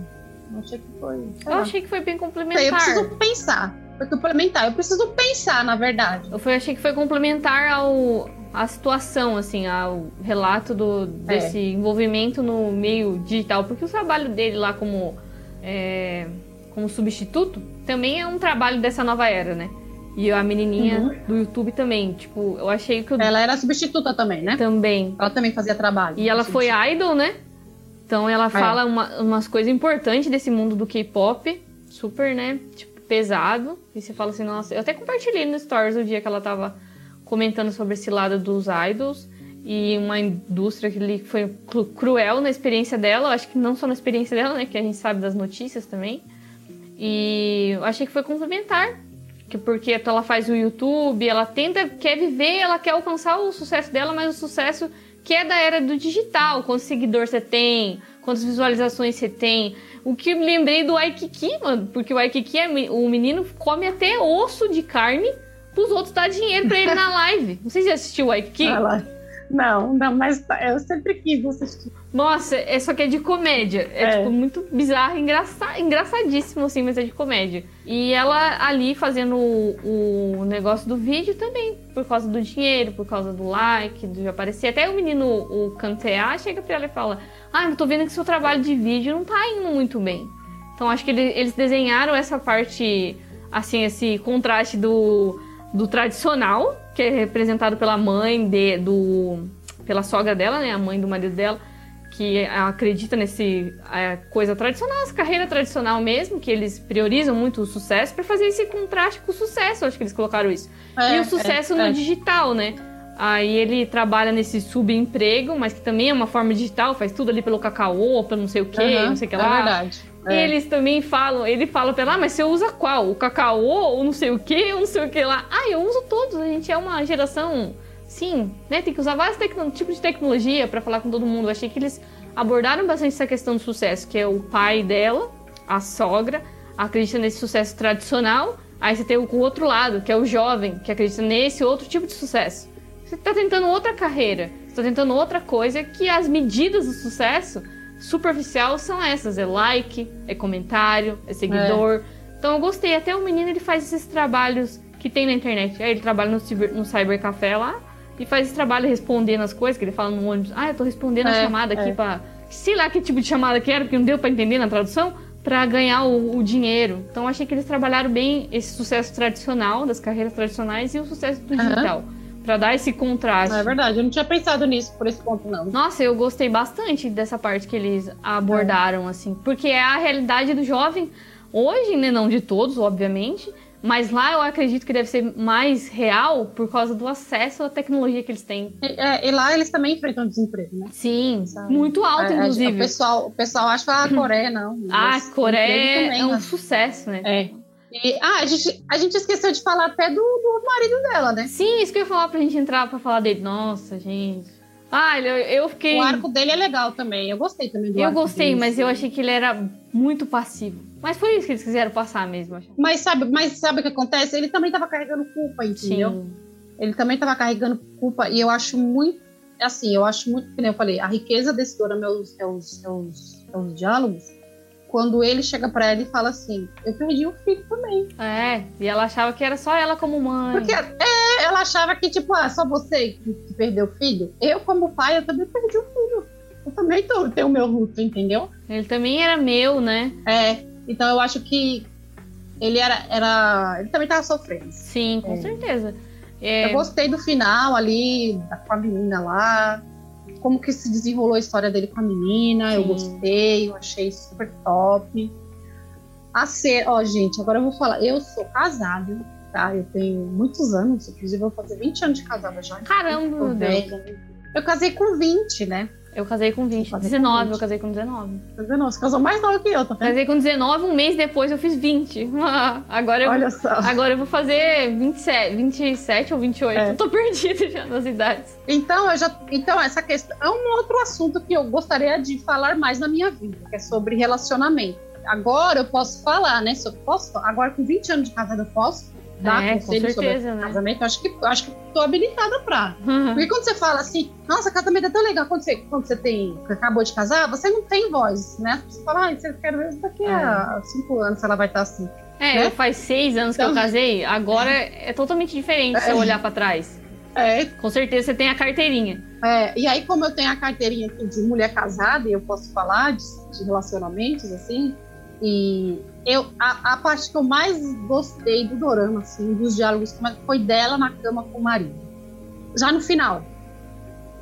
Eu achei que foi. Eu lá. achei que foi bem complementar. Eu preciso pensar. Foi complementar. Eu preciso pensar, na verdade. Eu achei que foi complementar ao a situação, assim, ao relato do, desse é. envolvimento no meio digital, porque o trabalho dele lá como, é, como substituto também é um trabalho dessa nova era, né? E a menininha uhum. do YouTube também, tipo, eu achei que... Eu... Ela era substituta também, né? Também. Ela também fazia trabalho. E ela foi idol, né? Então ela é. fala uma, umas coisas importantes desse mundo do K-pop, super, né, tipo, pesado. E você fala assim, nossa, eu até compartilhei no Stories o dia que ela tava comentando sobre esse lado dos idols e uma indústria que foi cruel na experiência dela, eu acho que não só na experiência dela, né, que a gente sabe das notícias também. E eu achei que foi complementar, que porque ela faz o YouTube, ela tenta, quer viver, ela quer alcançar o sucesso dela, mas o sucesso que é da era do digital. Quantos seguidores você tem, quantas visualizações você tem. O que eu me lembrei do Aikiki, mano, porque o Aikiki, é, o menino come até osso de carne pros outros dar dinheiro pra ele na live. Não sei se você assistiu o Aikiki. Ah não, não, mas eu sempre quis assistir. Nossa, é só que é de comédia. É, é. tipo muito bizarro, engraçado, engraçadíssimo assim, mas é de comédia. E ela ali fazendo o, o, negócio do vídeo também, por causa do dinheiro, por causa do like, de aparecer. Até o menino, o Canteá, chega pra ela e fala: Ah, eu tô vendo que seu trabalho de vídeo não tá indo muito bem. Então acho que ele, eles desenharam essa parte, assim, esse contraste do, do tradicional que é representado pela mãe de, do pela sogra dela, né, a mãe do marido dela, que acredita nesse é, coisa tradicional, essa carreira tradicional mesmo, que eles priorizam muito o sucesso para fazer esse contraste com o sucesso, acho que eles colocaram isso. É, e o sucesso é, no é. digital, né? Aí ele trabalha nesse subemprego, mas que também é uma forma digital, faz tudo ali pelo cacau, pelo não sei o que, uhum, não sei o que é lá. É verdade. E eles também falam, ele fala pra ela, ah, mas você usa qual? O cacau ou não sei o que, ou não sei o que lá. Ah, eu uso todos, a gente é uma geração, sim, né? Tem que usar vários tipos de tecnologia para falar com todo mundo. Eu achei que eles abordaram bastante essa questão do sucesso, que é o pai dela, a sogra, acredita nesse sucesso tradicional. Aí você tem o outro lado, que é o jovem, que acredita nesse outro tipo de sucesso. Você está tentando outra carreira, está tentando outra coisa que as medidas do sucesso superficial são essas: é like, é comentário, é seguidor. É. Então eu gostei. Até o menino ele faz esses trabalhos que tem na internet. Aí ele trabalha no, cyber, no Cybercafé lá e faz esse trabalho respondendo as coisas que ele fala no ônibus. Ah, eu tô respondendo é, a chamada aqui é. para sei lá que tipo de chamada que era, porque não deu para entender na tradução, para ganhar o, o, dinheiro. Então achei que eles trabalharam bem esse sucesso tradicional das carreiras tradicionais e o sucesso do digital. Uhum para dar esse contraste. É verdade, eu não tinha pensado nisso por esse ponto, não. Nossa, eu gostei bastante dessa parte que eles abordaram, é. assim, porque é a realidade do jovem hoje, né? Não de todos, obviamente. Mas lá eu acredito que deve ser mais real por causa do acesso à tecnologia que eles têm. E, é, e lá eles também enfrentam desemprego, né? Sim, Sabe? muito alto, é, inclusive. O pessoal, o pessoal acha que a Coreia não. Ah, a Coreia também, é um né? sucesso, né? É. E, ah, a gente, a gente esqueceu de falar até do, do marido dela, né? Sim, isso que eu ia falar pra gente entrar pra falar dele. Nossa, gente. Ah, eu, eu fiquei. O arco dele é legal também. Eu gostei também do Eu gostei, dele, mas eu achei que ele era muito passivo. Mas foi isso que eles quiseram passar mesmo. Mas sabe, mas sabe o que acontece? Ele também tava carregando culpa, entendeu? Sim. Ele também tava carregando culpa. E eu acho muito. Assim, eu acho muito. Que nem eu falei, a riqueza desse dorama é os, é os, é os, é os diálogos. Quando ele chega pra ela e fala assim: Eu perdi o filho também. É, e ela achava que era só ela como mãe. Porque é, ela achava que, tipo, ah, só você que que perdeu o filho. Eu, como pai, eu também perdi o filho. Eu também tô, tenho o meu luto, entendeu? Ele também era meu, né? É. Então eu acho que ele era. era ele também tava sofrendo. Sim, com É. certeza. É, Eu gostei do final ali, com a menina lá. Como que se desenrolou a história dele com a menina. Eu Sim. gostei, eu achei super top. A ser, ó, gente, agora eu vou falar. Eu sou casada, tá? Eu tenho muitos anos, inclusive eu vou fazer 20 anos de casada já. Caramba, meu Deus. velha. Eu casei com 20, né? Eu casei com 20. casei com 19, 20. eu casei com 19. Tá vendo? Você casou mais nova que eu, tá vendo? Casei com 19, um mês depois eu fiz 20. Agora eu, Olha só. agora eu vou fazer 27, 27 ou 28. É. Eu tô perdida já nas idades. Então, eu já, então, essa questão é um outro assunto que eu gostaria de falar mais na minha vida, que é sobre relacionamento. Agora eu posso falar, né? Se eu posso, agora com 20 anos de casada eu posso dar É, com conselho sobre certeza, né? casamento. Eu acho que acho que tô habilitada pra. Porque quando você fala assim, nossa, casamento é tão legal, quando você, quando você tem, acabou de casar, você não tem voz, né? Você fala, ah, você quer ver daqui a cinco anos, se ela vai estar assim. É, Né? faz seis anos que eu Então- casei, agora é totalmente diferente se eu olhar pra trás. É, Com certeza você tem a carteirinha. É, e aí, como eu tenho a carteirinha aqui de mulher casada, e eu posso falar de, de relacionamentos, assim, e eu, a, a parte que eu mais gostei do dorama, assim, dos diálogos, é- foi dela na cama com o marido. Já no final,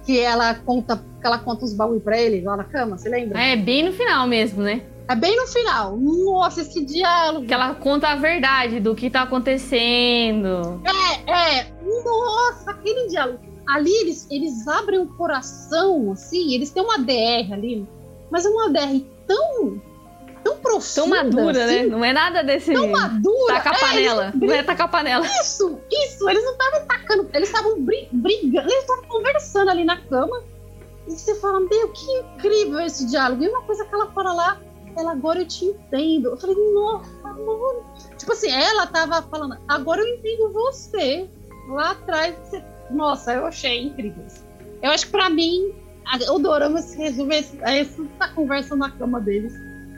que ela conta, que ela conta os baús pra ele lá na cama, você lembra? É bem no final mesmo, né? É bem no final. Nossa, esse diálogo. Que ela conta a verdade do que tá acontecendo. É, é. Nossa, aquele diálogo. Ali eles, eles abrem o coração, assim, eles têm uma DR ali, mas é uma DR tão, tão profunda. Tão madura, assim, né? Não é nada desse. Tão madura. Taca a É, panela. eles Não é tacar a panela. Isso, isso, eles não estavam tacando, eles estavam bri- brigando, eles estavam conversando ali na cama. E você fala, meu, que incrível esse diálogo. E uma coisa que ela fala lá, ela agora eu te entendo. Eu falei, nossa, mano. Tipo assim, ela tava falando, agora eu entendo você. Lá atrás, você... nossa, eu achei incrível. Eu acho que pra mim, o Dorama se resume a essa conversa na cama deles.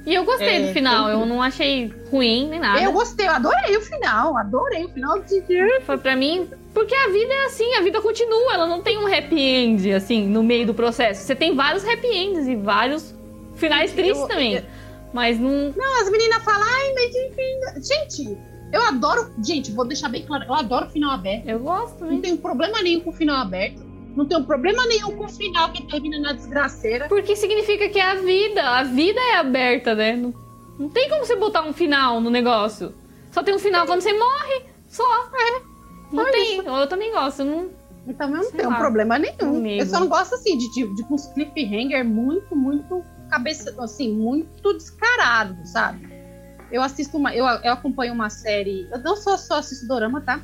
E eu gostei É, do final. Eu não achei ruim nem nada. Eu gostei, eu adorei o final, adorei o final de Foi pra mim. Porque a vida é assim, a vida continua. Ela não tem um happy end, assim, no meio do processo. Você tem vários happy ends e vários finais tristes Eu- também. eu- Mas não. Não, as meninas falam, ai, mas enfim. Gente, eu adoro. Gente, vou deixar bem claro, eu adoro final aberto. Eu gosto Não também. tenho problema nenhum com o final aberto. Não tenho problema nenhum com o final que termina na desgraceira. Porque significa que é a vida. A vida é aberta, né? Não, não tem como você botar um final no negócio. Só tem um final quando você morre. Só. É. Não Só tem. Eu também gosto. eu Não... Então eu não Sei tenho lá, problema nenhum. comigo. Eu só não gosto assim de, de, de uns cliffhanger muito, muito cabeça, assim, muito descarado, sabe? Eu assisto uma. Eu, eu acompanho uma série. Eu não só, só assisto Dorama, tá?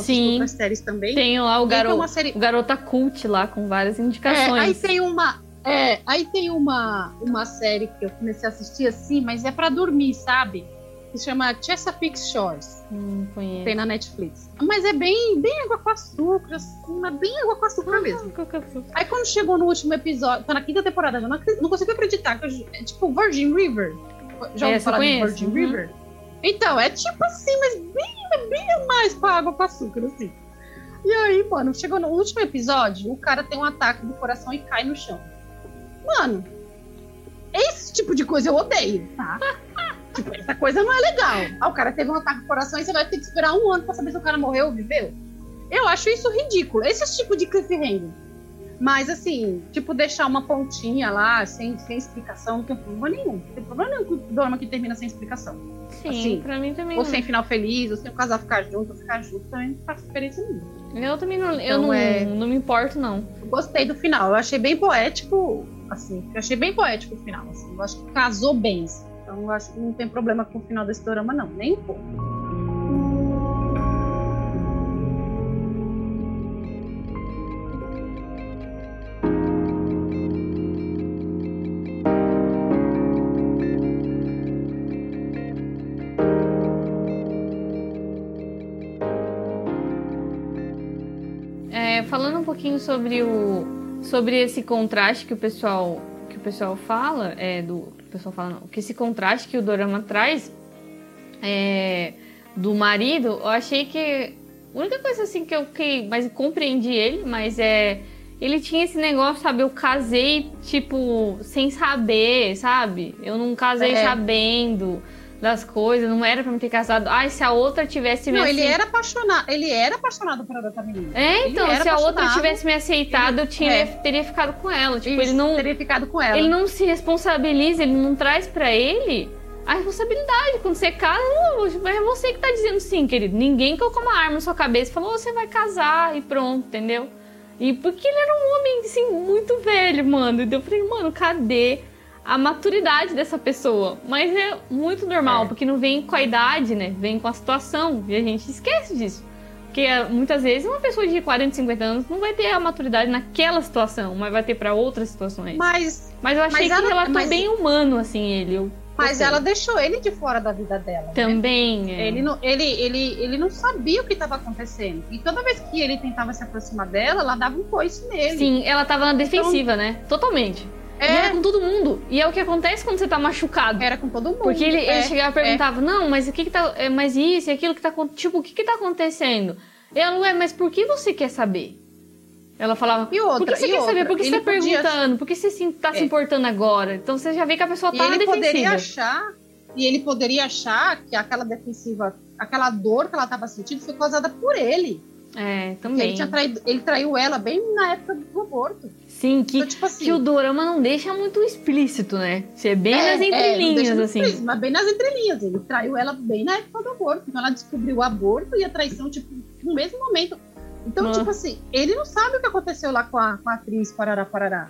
Sim. outras séries também. Tem lá o aí tem série O garota cult lá com várias É, indicações. aí tem uma. É, aí tem uma, uma série que eu comecei a assistir assim, mas é pra dormir, sabe? Que se chama Chesapeake Shores. Hum, conheço. Tem na Netflix. Mas é bem, bem água com açúcar, assim, mas bem água com açúcar mesmo. Aí quando chegou no último episódio, tá na quinta temporada, já não, não consigo acreditar. Que eu- é tipo Virgin River. Já ouviu eu falar de Virgin uhum. River? Então, é tipo assim, mas bem, bem mais com água com açúcar, assim. E aí, mano, chegou no último episódio, o cara tem um ataque do coração e cai no chão. Mano, esse tipo de coisa eu odeio, tá? tipo, essa coisa não é legal. Ah, o cara teve um ataque do coração e você vai ter que esperar um ano pra saber se o cara morreu ou viveu. Eu acho isso ridículo. Esse tipo de cliffhanger. Mas assim, tipo, deixar uma pontinha lá, sem, sem explicação, não tem problema nenhum. Não tem problema nenhum com o dorama que termina sem explicação. Sim, Assim, pra mim também. Ou não. sem final feliz, ou sem o casal ficar junto, ou ficar junto, também não faz diferença nenhuma. Eu também não, eu Então, não, é- não me importo, não. Eu gostei do final, eu achei bem poético, assim, eu achei bem poético o final, assim, eu acho que casou bem, assim. Então eu acho que não tem problema com o final desse dorama, não, nem um pouco. Pouquinho sobre o sobre esse contraste que o pessoal que o pessoal fala, é do o pessoal fala não, que esse contraste que o dorama traz é, do marido, eu achei que a única coisa assim que eu que mais compreendi ele, mas é ele tinha esse negócio, sabe? Eu casei, tipo, sem saber, sabe? Eu não casei É. sabendo das coisas, não era pra me ter casado. Ai, se a outra tivesse me Não, ele era apaixonado, ele era apaixonado por outra menina. É, Ele então, se a outra tivesse me aceitado, eu tinha, é. teria ficado com ela. Tipo, Isso, ele não, teria ficado com ela. ele não se responsabiliza, ele não traz pra ele a responsabilidade. Quando você casa, não, é você que tá dizendo sim, querido. Ninguém colocou uma arma na sua cabeça e falou, você vai casar e pronto, entendeu? E porque ele era um homem, assim, muito velho, mano. E eu falei, mano, cadê a maturidade dessa pessoa? Mas é muito normal, É. porque não vem com a idade, né? Vem com a situação. E a gente esquece disso. Porque é, muitas vezes uma pessoa de 40, 50 anos não vai ter a maturidade naquela situação, mas vai ter pra outras situações. Mas, Mas eu achei Mas que ela- relatou mas- bem humano, assim, ele. Eu mas ela deixou ele de fora da vida dela. né? também. é. Ele não, ele, ele, ele não sabia o que estava acontecendo. E toda vez que ele tentava se aproximar dela, ela dava um coice nele. Sim, ela tava na defensiva, né? Totalmente. E era É, com todo mundo. E é o que acontece quando você tá machucado. era com todo mundo. Porque ele, ele é, chegava e perguntava, não, mas o que que tá. é, Mas isso e aquilo que tá Tipo, o que que tá acontecendo? E ela, ué, mas por que você quer saber? Ela falava, E outra, por que você e quer outra, saber? Por que você ele tá podia- perguntando? Por que você se, tá se É. importando agora? Então você já vê que a pessoa E tá na ele poderia defensiva. achar, e ele poderia achar que aquela defensiva, aquela dor que ela estava sentindo foi causada por ele. É, também. Ele, traído, ele traiu ela bem na época do aborto. Sim, que, Então, tipo assim. que o dorama não deixa muito explícito, né? Você é bem é, nas é, entrelinhas, muito assim. mas bem nas entrelinhas. Ele traiu ela bem na época do aborto. Então ela descobriu o aborto e a traição, tipo, no mesmo momento. Então, Ah. tipo assim, ele não sabe o que aconteceu lá com a, com a atriz Parará Parará.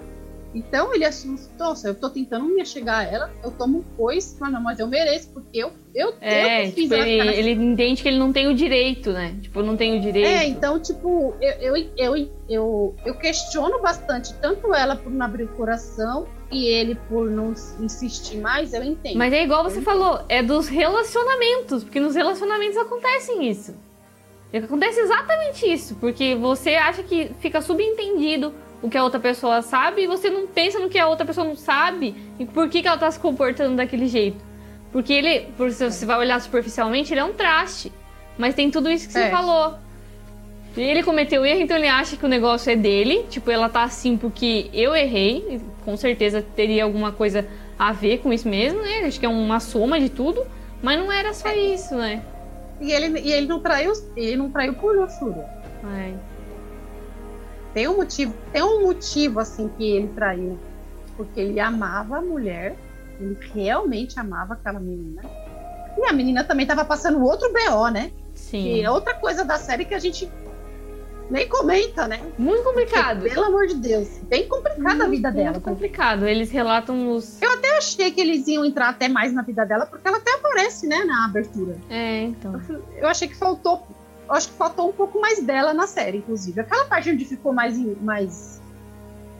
Então ele assusta, nossa, eu tô tentando me chegar a ela, eu tomo um coice, mas não, mas eu mereço, porque eu, eu, É, eu que fiz tipo, ele, ele entende que ele não tem o direito, né? Tipo, não tenho o direito. É, então, tipo, eu, eu, eu, eu, eu questiono bastante, tanto ela por não abrir o coração e ele por não insistir mais, eu entendo. Mas é igual você falou, é dos relacionamentos, porque nos relacionamentos acontecem isso. Acontece exatamente isso, porque você acha que fica subentendido o que a outra pessoa sabe e você não pensa no que a outra pessoa não sabe e por que, que ela tá se comportando daquele jeito. Porque ele, por se você vai olhar superficialmente, ele é um traste. Mas tem tudo isso que você É. falou. E ele cometeu erro, então ele acha que o negócio é dele. Tipo, ela tá assim porque eu errei. Com certeza teria alguma coisa a ver com isso mesmo, né? Acho que é uma soma de tudo. Mas não era só isso, né? E ele, e ele não traiu, ele não traiu por luxúria. Ai. Tem um motivo, tem um motivo assim que ele traiu, porque ele amava a mulher, ele realmente amava aquela menina. E a menina também tava passando outro BO, né? Sim. Que é outra coisa da série que a gente nem comenta, né? Muito complicado. Porque, pelo amor de Deus, bem complicada a vida Muito dela. complicado. Eles relatam os. Eu até achei que eles iam entrar até mais na vida dela, porque ela até aparece, né, na abertura. É, então. Eu achei que faltou, eu acho que faltou um pouco mais dela na série, inclusive. Aquela parte onde ficou mais mais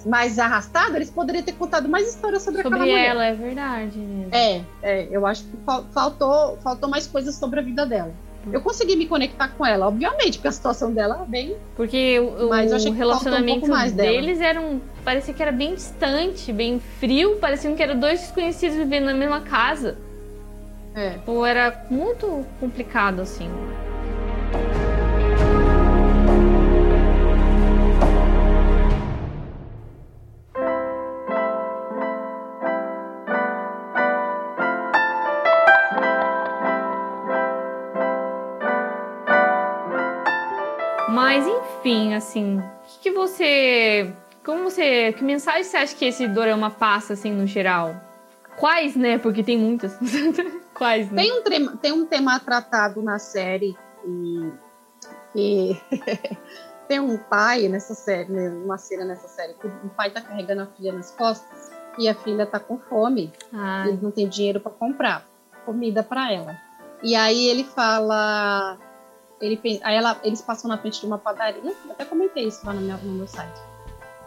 mais arrastado, eles poderiam ter contado mais histórias sobre, aquela Sobre mulher. ela, é verdade mesmo. É, é, eu acho que fal- faltou, faltou mais coisas sobre a vida dela. Eu consegui me conectar com ela, obviamente, porque a situação dela é bem. Porque o, Mas eu o achei que um relacionamento pouco mais dela. deles era um. Parecia que era bem distante, bem frio, parecia que eram dois desconhecidos vivendo na mesma casa. É. Ou era muito complicado, assim. Enfim, assim, o que, que você. Como você. Que mensagem você acha que esse dorama passa, assim, no geral? Quais, né? Porque tem muitas. Quais, né? Tem um, tema, tem um tema tratado na série e, e tem um pai nessa série, né, uma cena nessa série, que o pai tá carregando a filha nas costas e a filha tá com fome. Ah, ele não tem dinheiro para comprar comida para ela. E aí ele fala, ele, aí ela, eles passam na frente de uma padaria, até comentei isso lá no meu, no meu site,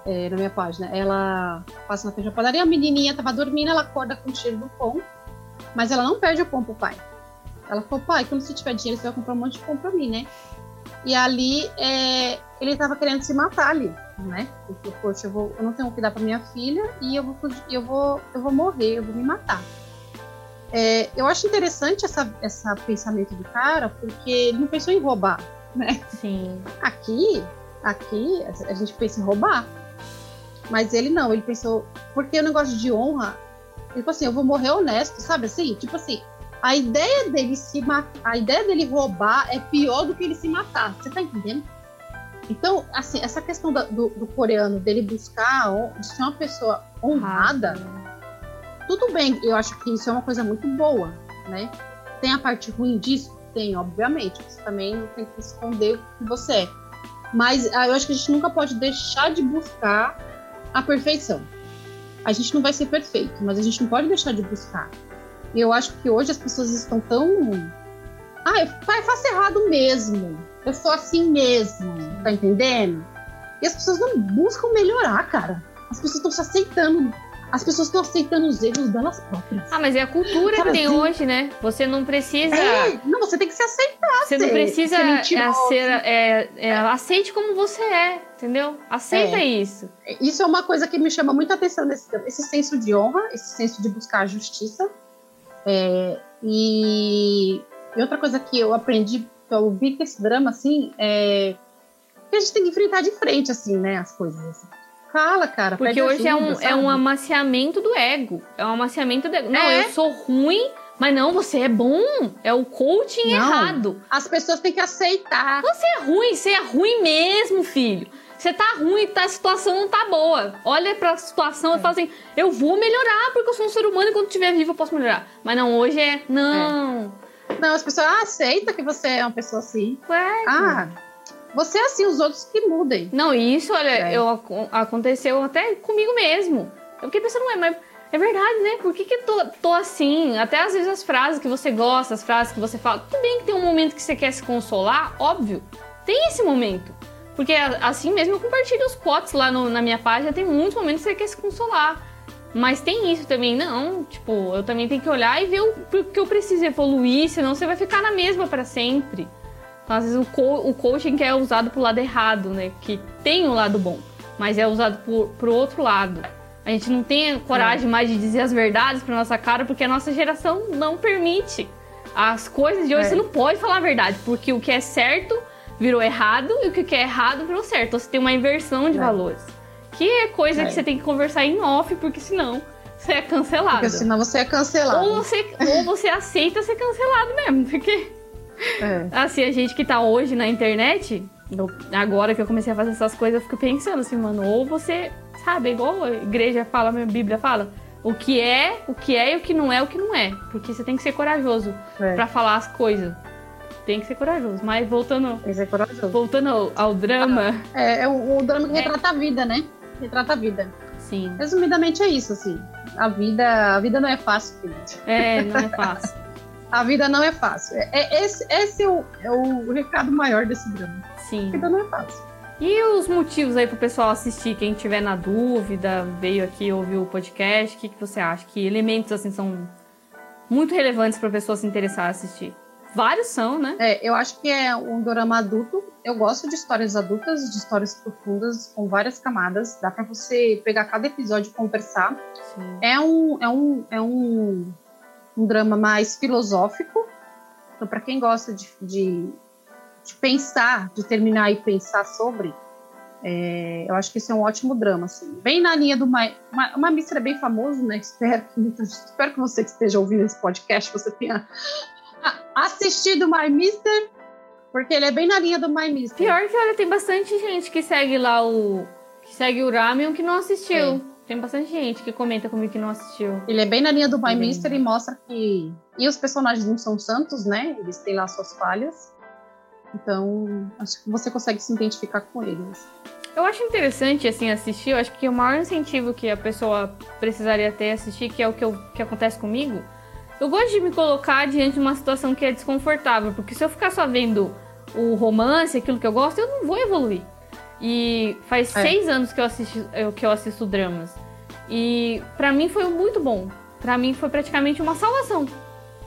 é, na minha página. Ela passa na frente de uma padaria, a menininha tava dormindo, ela acorda com o cheiro do pão, mas ela não perde o pão pro pai. Ela falou, pai, quando você tiver dinheiro, você vai comprar um monte de pão pra mim, né? E ali, é, ele tava querendo se matar ali. né? Ele falou, poxa, eu, vou, eu não tenho que dar para minha filha e eu vou, eu vou, eu vou morrer, eu vou me matar. É, eu acho interessante essa, essa pensamento do cara, porque ele não pensou em roubar, né? Sim. Aqui, aqui, a gente pensa em roubar. Mas ele não, ele pensou, porque o negócio de honra, ele falou assim, eu vou morrer honesto, sabe assim? Tipo assim, a ideia dele se matar, a ideia dele roubar é pior do que ele se matar. Você tá entendendo? Então, assim, essa questão do, do, do coreano, dele buscar ser uma pessoa honrada, tudo bem, eu acho que isso é uma coisa muito boa, né? Tem a parte ruim disso? Tem, obviamente. Você também não tem que esconder o que você é. Mas ah, eu acho que a gente nunca pode deixar de buscar a perfeição. A gente não vai ser perfeito, mas a gente não pode deixar de buscar. E eu acho que hoje as pessoas estão tão. Ah, eu faço errado mesmo. Eu sou assim mesmo. Tá entendendo? E as pessoas não buscam melhorar, cara. As pessoas estão se aceitando as pessoas estão aceitando os erros delas próprias. Ah, mas é a cultura que tem assim, hoje, né? Você não precisa. É, não, você tem que se aceitar. Você ser, não precisa ser, é, ser é, é, aceite como você é, entendeu? Aceita é. isso. Isso é uma coisa que me chama muita atenção nesse esse senso de honra, esse senso de buscar justiça. É, e, e, outra coisa que eu aprendi, que eu vi com esse drama, assim, é que a gente tem que enfrentar de frente, assim, né, as coisas. Assim. Fala, cara. Porque hoje ajuda, é, um, é um amaciamento do ego. É um amaciamento do ego. Não, é. eu sou ruim, mas não, você é bom. É o coaching não. errado. As pessoas têm que aceitar. Você é ruim, você é ruim mesmo, filho. Você tá ruim, tá, a situação não tá boa. Olha pra situação é. e fala assim: eu vou melhorar porque eu sou um ser humano e quando estiver vivo eu posso melhorar. Mas não, hoje é. Não. É. Não, as pessoas ah, aceitam que você é uma pessoa assim. Ué. Ah, você é assim, os outros que mudem. Não, isso, olha, é. eu, aconteceu até comigo mesmo. Eu fiquei pensando, ué, mas é verdade, né? Por que, que eu tô, tô assim? Até às vezes as frases que você gosta, as frases que você fala. Tudo bem que tem um momento que você quer se consolar, óbvio. Tem esse momento. Porque assim mesmo eu compartilho os potes lá no, na minha página, tem muitos momentos que você quer se consolar. Mas tem isso também, não. Tipo, eu também tenho que olhar e ver o que eu preciso evoluir, senão você vai ficar na mesma para sempre. Então, às vezes o, co o coaching que é usado pro lado errado, né? Que tem o um lado bom, mas é usado por, pro outro lado. A gente não tem coragem é. mais de dizer as verdades pra nossa cara porque a nossa geração não permite. As coisas de hoje é. você não pode falar a verdade, porque o que é certo virou errado e o que é errado virou certo. Então, você tem uma inversão de é. valores. Que é coisa que é. você tem que conversar em off, porque senão você é cancelado. Porque senão você é cancelado. Ou você, ou você aceita ser cancelado mesmo, porque é. Assim, a gente que tá hoje na internet, agora que eu comecei a fazer essas coisas, eu fico pensando assim, mano, ou você, sabe, igual a igreja fala, a minha Bíblia fala, o que é, o que é e o que não é, o que não é. Porque você tem que ser corajoso é. para falar as coisas. Tem que ser corajoso. Mas voltando. Tem que ser corajoso. Voltando ao, ao drama. É, é o, o drama que é. retrata a vida, né? Retrata a vida. Sim. Resumidamente é isso, assim. A vida, a vida não é fácil, filho. É, não é fácil. A vida não é fácil. É, é, esse esse é, o, é o recado maior desse drama. Sim. A vida não é fácil. E os motivos aí pro pessoal assistir, quem tiver na dúvida, veio aqui ouvir o podcast, o que, que você acha? Que elementos assim são muito relevantes para a pessoa se interessar a assistir? Vários são, né? É, eu acho que é um drama adulto. Eu gosto de histórias adultas, de histórias profundas, com várias camadas. Dá para você pegar cada episódio e conversar. Sim. É um, é um, é um um drama mais filosófico. Então, para quem gosta de, de, de, pensar, de terminar e pensar sobre, é, eu acho que esse é um ótimo drama. Assim. Bem na linha do My, uma, uma mistura bem famoso, né? Espero que, espero que você que esteja ouvindo esse podcast, você tenha assistido My Mister, porque ele é bem na linha do My Mister. Pior que, olha, tem bastante gente que segue lá o. que segue o Ramion que não assistiu. É. Tem bastante gente que comenta comigo que não assistiu. Ele é bem na linha do My Mister e mostra que. E os personagens não são santos, né? Eles têm lá suas falhas. Então, acho que você consegue se identificar com eles. Eu acho interessante, assim, assistir. Eu acho que o maior incentivo que a pessoa precisaria ter assistir, que é o que, eu, que acontece comigo, eu gosto de me colocar diante de uma situação que é desconfortável. Porque se eu ficar só vendo o romance, aquilo que eu gosto, eu não vou evoluir. E faz é. seis anos que eu, assisti, que eu assisto dramas. E para mim foi muito bom. Para mim foi praticamente uma salvação.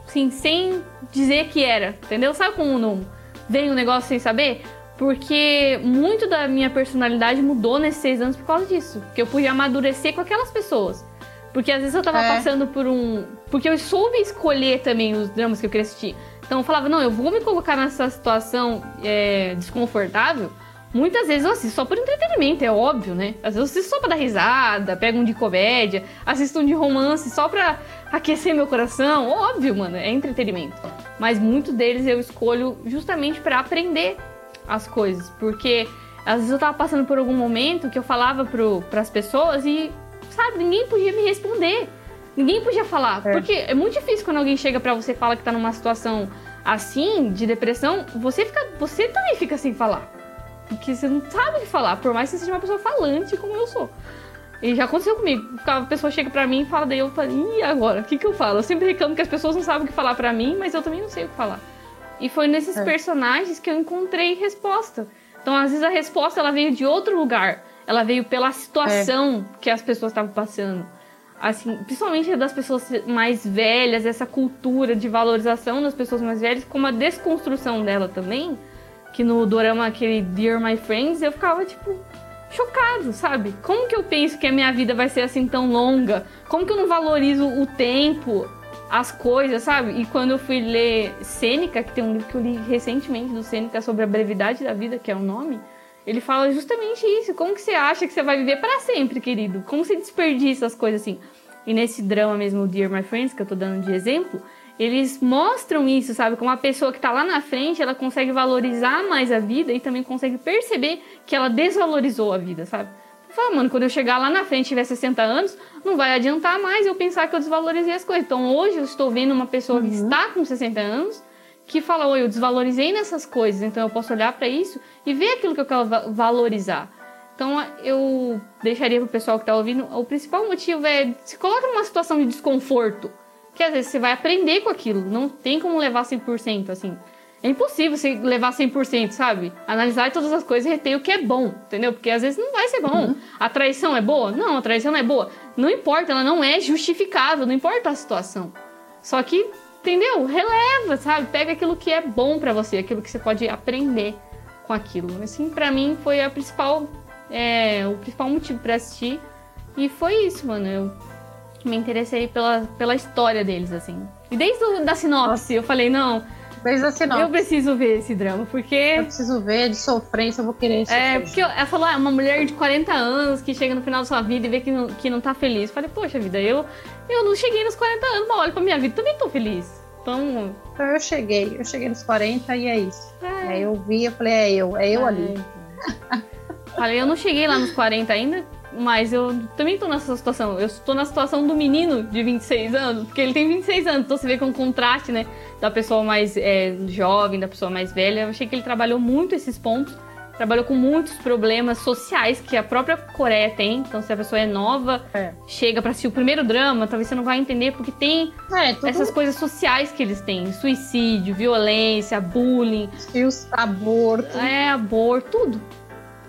Sim, sem dizer que era, entendeu? Sabe como não vem um negócio sem saber? Porque muito da minha personalidade mudou nesses seis anos por causa disso. Porque eu pude amadurecer com aquelas pessoas. Porque às vezes eu tava é. passando por um. Porque eu soube escolher também os dramas que eu queria assistir. Então eu falava, não, eu vou me colocar nessa situação é, desconfortável. Muitas vezes eu assisto só por entretenimento, é óbvio, né? Às vezes eu assisto só pra dar risada, pego um de comédia, assisto um de romance só pra aquecer meu coração. Óbvio, mano, é entretenimento. Mas muitos deles eu escolho justamente para aprender as coisas. Porque às vezes eu tava passando por algum momento que eu falava pro, pras pessoas e, sabe, ninguém podia me responder. Ninguém podia falar. É. Porque é muito difícil quando alguém chega para você e fala que tá numa situação assim, de depressão, você fica. Você também fica sem falar. Porque você não sabe o que falar, por mais que você seja uma pessoa falante como eu sou. E já aconteceu comigo. A pessoa chega pra mim e fala, daí eu falo, e agora? O que, que eu falo? Eu sempre reclamo que as pessoas não sabem o que falar pra mim, mas eu também não sei o que falar. E foi nesses é. personagens que eu encontrei resposta. Então, às vezes, a resposta ela veio de outro lugar. Ela veio pela situação é. que as pessoas estavam passando assim, principalmente das pessoas mais velhas, essa cultura de valorização das pessoas mais velhas, como a desconstrução dela também, que no dorama aquele Dear My Friends, eu ficava tipo chocado, sabe? Como que eu penso que a minha vida vai ser assim tão longa? Como que eu não valorizo o tempo, as coisas, sabe? E quando eu fui ler Sêneca, que tem um livro que eu li recentemente do Sêneca sobre a brevidade da vida, que é o nome, ele fala justamente isso. Como que você acha que você vai viver para sempre, querido? Como você desperdiça as coisas assim? E nesse drama mesmo, Dear My Friends, que eu tô dando de exemplo, eles mostram isso, sabe? Como a pessoa que tá lá na frente, ela consegue valorizar mais a vida e também consegue perceber que ela desvalorizou a vida, sabe? Fala, mano, quando eu chegar lá na frente e tiver 60 anos, não vai adiantar mais eu pensar que eu desvalorizei as coisas. Então hoje eu estou vendo uma pessoa uhum. que está com 60 anos que fala, oi, eu desvalorizei nessas coisas, então eu posso olhar para isso e ver aquilo que eu quero valorizar. Então eu deixaria pro pessoal que tá ouvindo, o principal motivo é se coloca numa situação de desconforto, que às vezes você vai aprender com aquilo, não tem como levar 100% assim. É impossível você levar 100%, sabe? Analisar todas as coisas e reter o que é bom, entendeu? Porque às vezes não vai ser bom. Uhum. A traição é boa? Não, a traição não é boa. Não importa, ela não é justificável, não importa a situação. Só que entendeu? Releva, sabe? Pega aquilo que é bom para você, aquilo que você pode aprender com aquilo. Assim, para mim foi a principal, é, o principal motivo para assistir. E foi isso, mano. Eu me interessei pela, pela história deles, assim. E desde a da sinopse, eu falei, não. Desde a sinopse. Eu preciso ver esse drama, porque. Eu preciso ver, de sofrência, eu vou querer esse É, porque ela falou, ah, uma mulher de 40 anos que chega no final da sua vida e vê que não, que não tá feliz. Eu falei, poxa vida, eu, eu não cheguei nos 40 anos, mas olha pra minha vida, também tô feliz. Então... então eu cheguei, eu cheguei nos 40 e é isso. É. Aí eu vi, eu falei, é eu, é eu é. ali. Falei, eu não cheguei lá nos 40 ainda, mas eu também tô nessa situação. Eu estou na situação do menino de 26 anos, porque ele tem 26 anos, então você vê com o contraste, né? Da pessoa mais é, jovem, da pessoa mais velha. Eu achei que ele trabalhou muito esses pontos trabalhou com muitos problemas sociais que a própria Coreia tem. Então, se a pessoa é nova, é. chega para assistir o primeiro drama, talvez você não vai entender, porque tem é, tudo... essas coisas sociais que eles têm: suicídio, violência, bullying, aborto. É, aborto, tudo.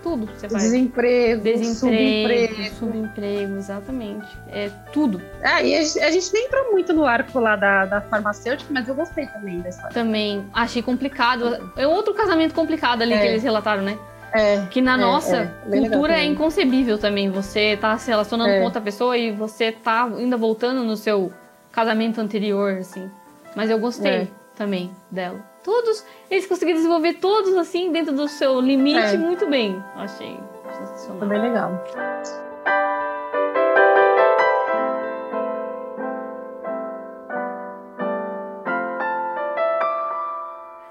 Tudo você faz. Desemprego, Desemprego, subemprego. Subemprego, exatamente. É tudo. É, e a gente, a gente nem entrou muito no arco lá da, da farmacêutica, mas eu gostei também da história. Também. Achei complicado. É outro casamento complicado ali é. que eles relataram, né? É, que na é, nossa é, cultura é inconcebível também. Você tá se relacionando é. com outra pessoa e você tá ainda voltando no seu casamento anterior, assim. Mas eu gostei é. também dela todos, eles conseguiram desenvolver todos assim dentro do seu limite é. muito bem. Achei sensacional. Foi bem legal.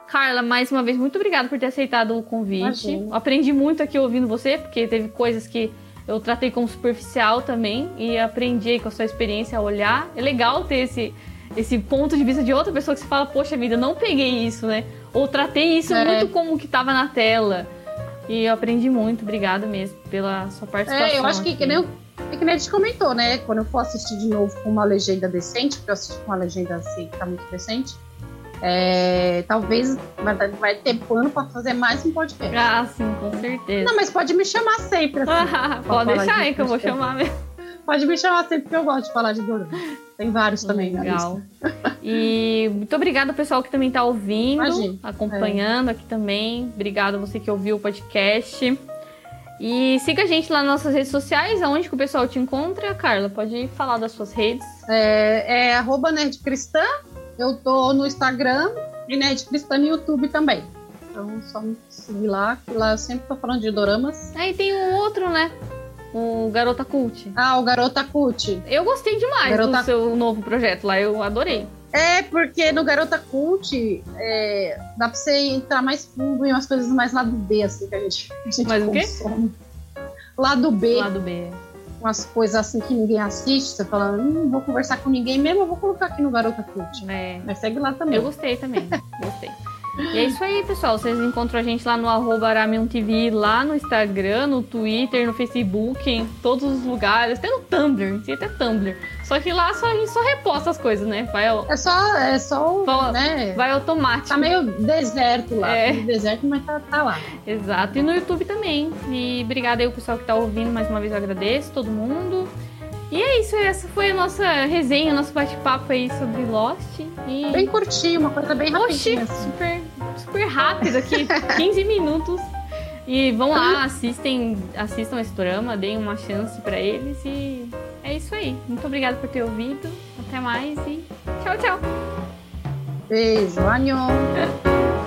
Carla, mais uma vez, muito obrigada por ter aceitado o convite. Aprendi muito aqui ouvindo você, porque teve coisas que eu tratei como superficial também e aprendi com a sua experiência a olhar. É legal ter esse, esse ponto de vista de outra pessoa que você fala, poxa vida, não peguei isso, né? Ou tratei isso é. muito como que tava na tela. E eu aprendi muito, obrigada mesmo pela sua participação. É, eu acho que, que nem, é que nem a gente comentou, né? Quando eu for assistir de novo com uma legenda decente, porque eu assisti com uma legenda assim que tá muito decente, é, talvez vai, vai ter pano para fazer mais um podcast. Ah, sim, com certeza. Não, mas pode me chamar sempre. Assim, pode deixar aí que eu vou chamar mesmo. Pode me chamar sempre que eu gosto de falar de dorama. Tem vários também Legal. E muito obrigada pessoal que também está ouvindo, Imagina. acompanhando aqui também. Obrigada você que ouviu o podcast. E siga a gente lá nas nossas redes sociais, aonde que o pessoal te encontra. Carla, pode falar das suas redes. É, é arroba nerdcristã. Eu tô no Instagram e nerdcristã no YouTube também. Então só me seguir lá, que lá eu sempre tô falando de doramas. Aí tem um outro, né? O Garota Cult. Ah, o Garota Cult. Eu gostei demais Garota- do seu novo projeto lá, eu adorei. É, porque no Garota Cult é, dá pra você entrar mais fundo em umas coisas mais lado B, assim, que a gente, a gente Mais o quê? consome. Lado B, Lado B. umas coisas assim que ninguém assiste, você fala, hum, não vou conversar com ninguém mesmo, eu vou colocar aqui no Garota Cult. É. Mas segue lá também. Eu gostei também, gostei. E é isso aí, pessoal. Vocês encontram a gente lá no arroba AramiumTV, lá no Instagram, no Twitter, no Facebook, em todos os lugares. Até no Tumblr, tem até Tumblr. Só que lá só, a gente só reposta as coisas, né? Vai, ao- É só, é só, Só- né? vai automático. Tá meio deserto lá. É. meio deserto, mas tá, tá lá. Exato. E no YouTube também. E obrigada aí o pessoal que tá ouvindo. Mais uma vez eu agradeço todo mundo. E é isso, essa foi a nossa resenha, nosso bate-papo aí sobre Lost. E... Bem curtinho, uma coisa bem Oxi, rapidinha. assim. super, super rápido aqui, 15 minutos. E vão lá, assistem, assistam esse drama, deem uma chance pra eles e é isso aí. Muito obrigada por ter ouvido. Até mais e tchau, tchau. Beijo, anhon.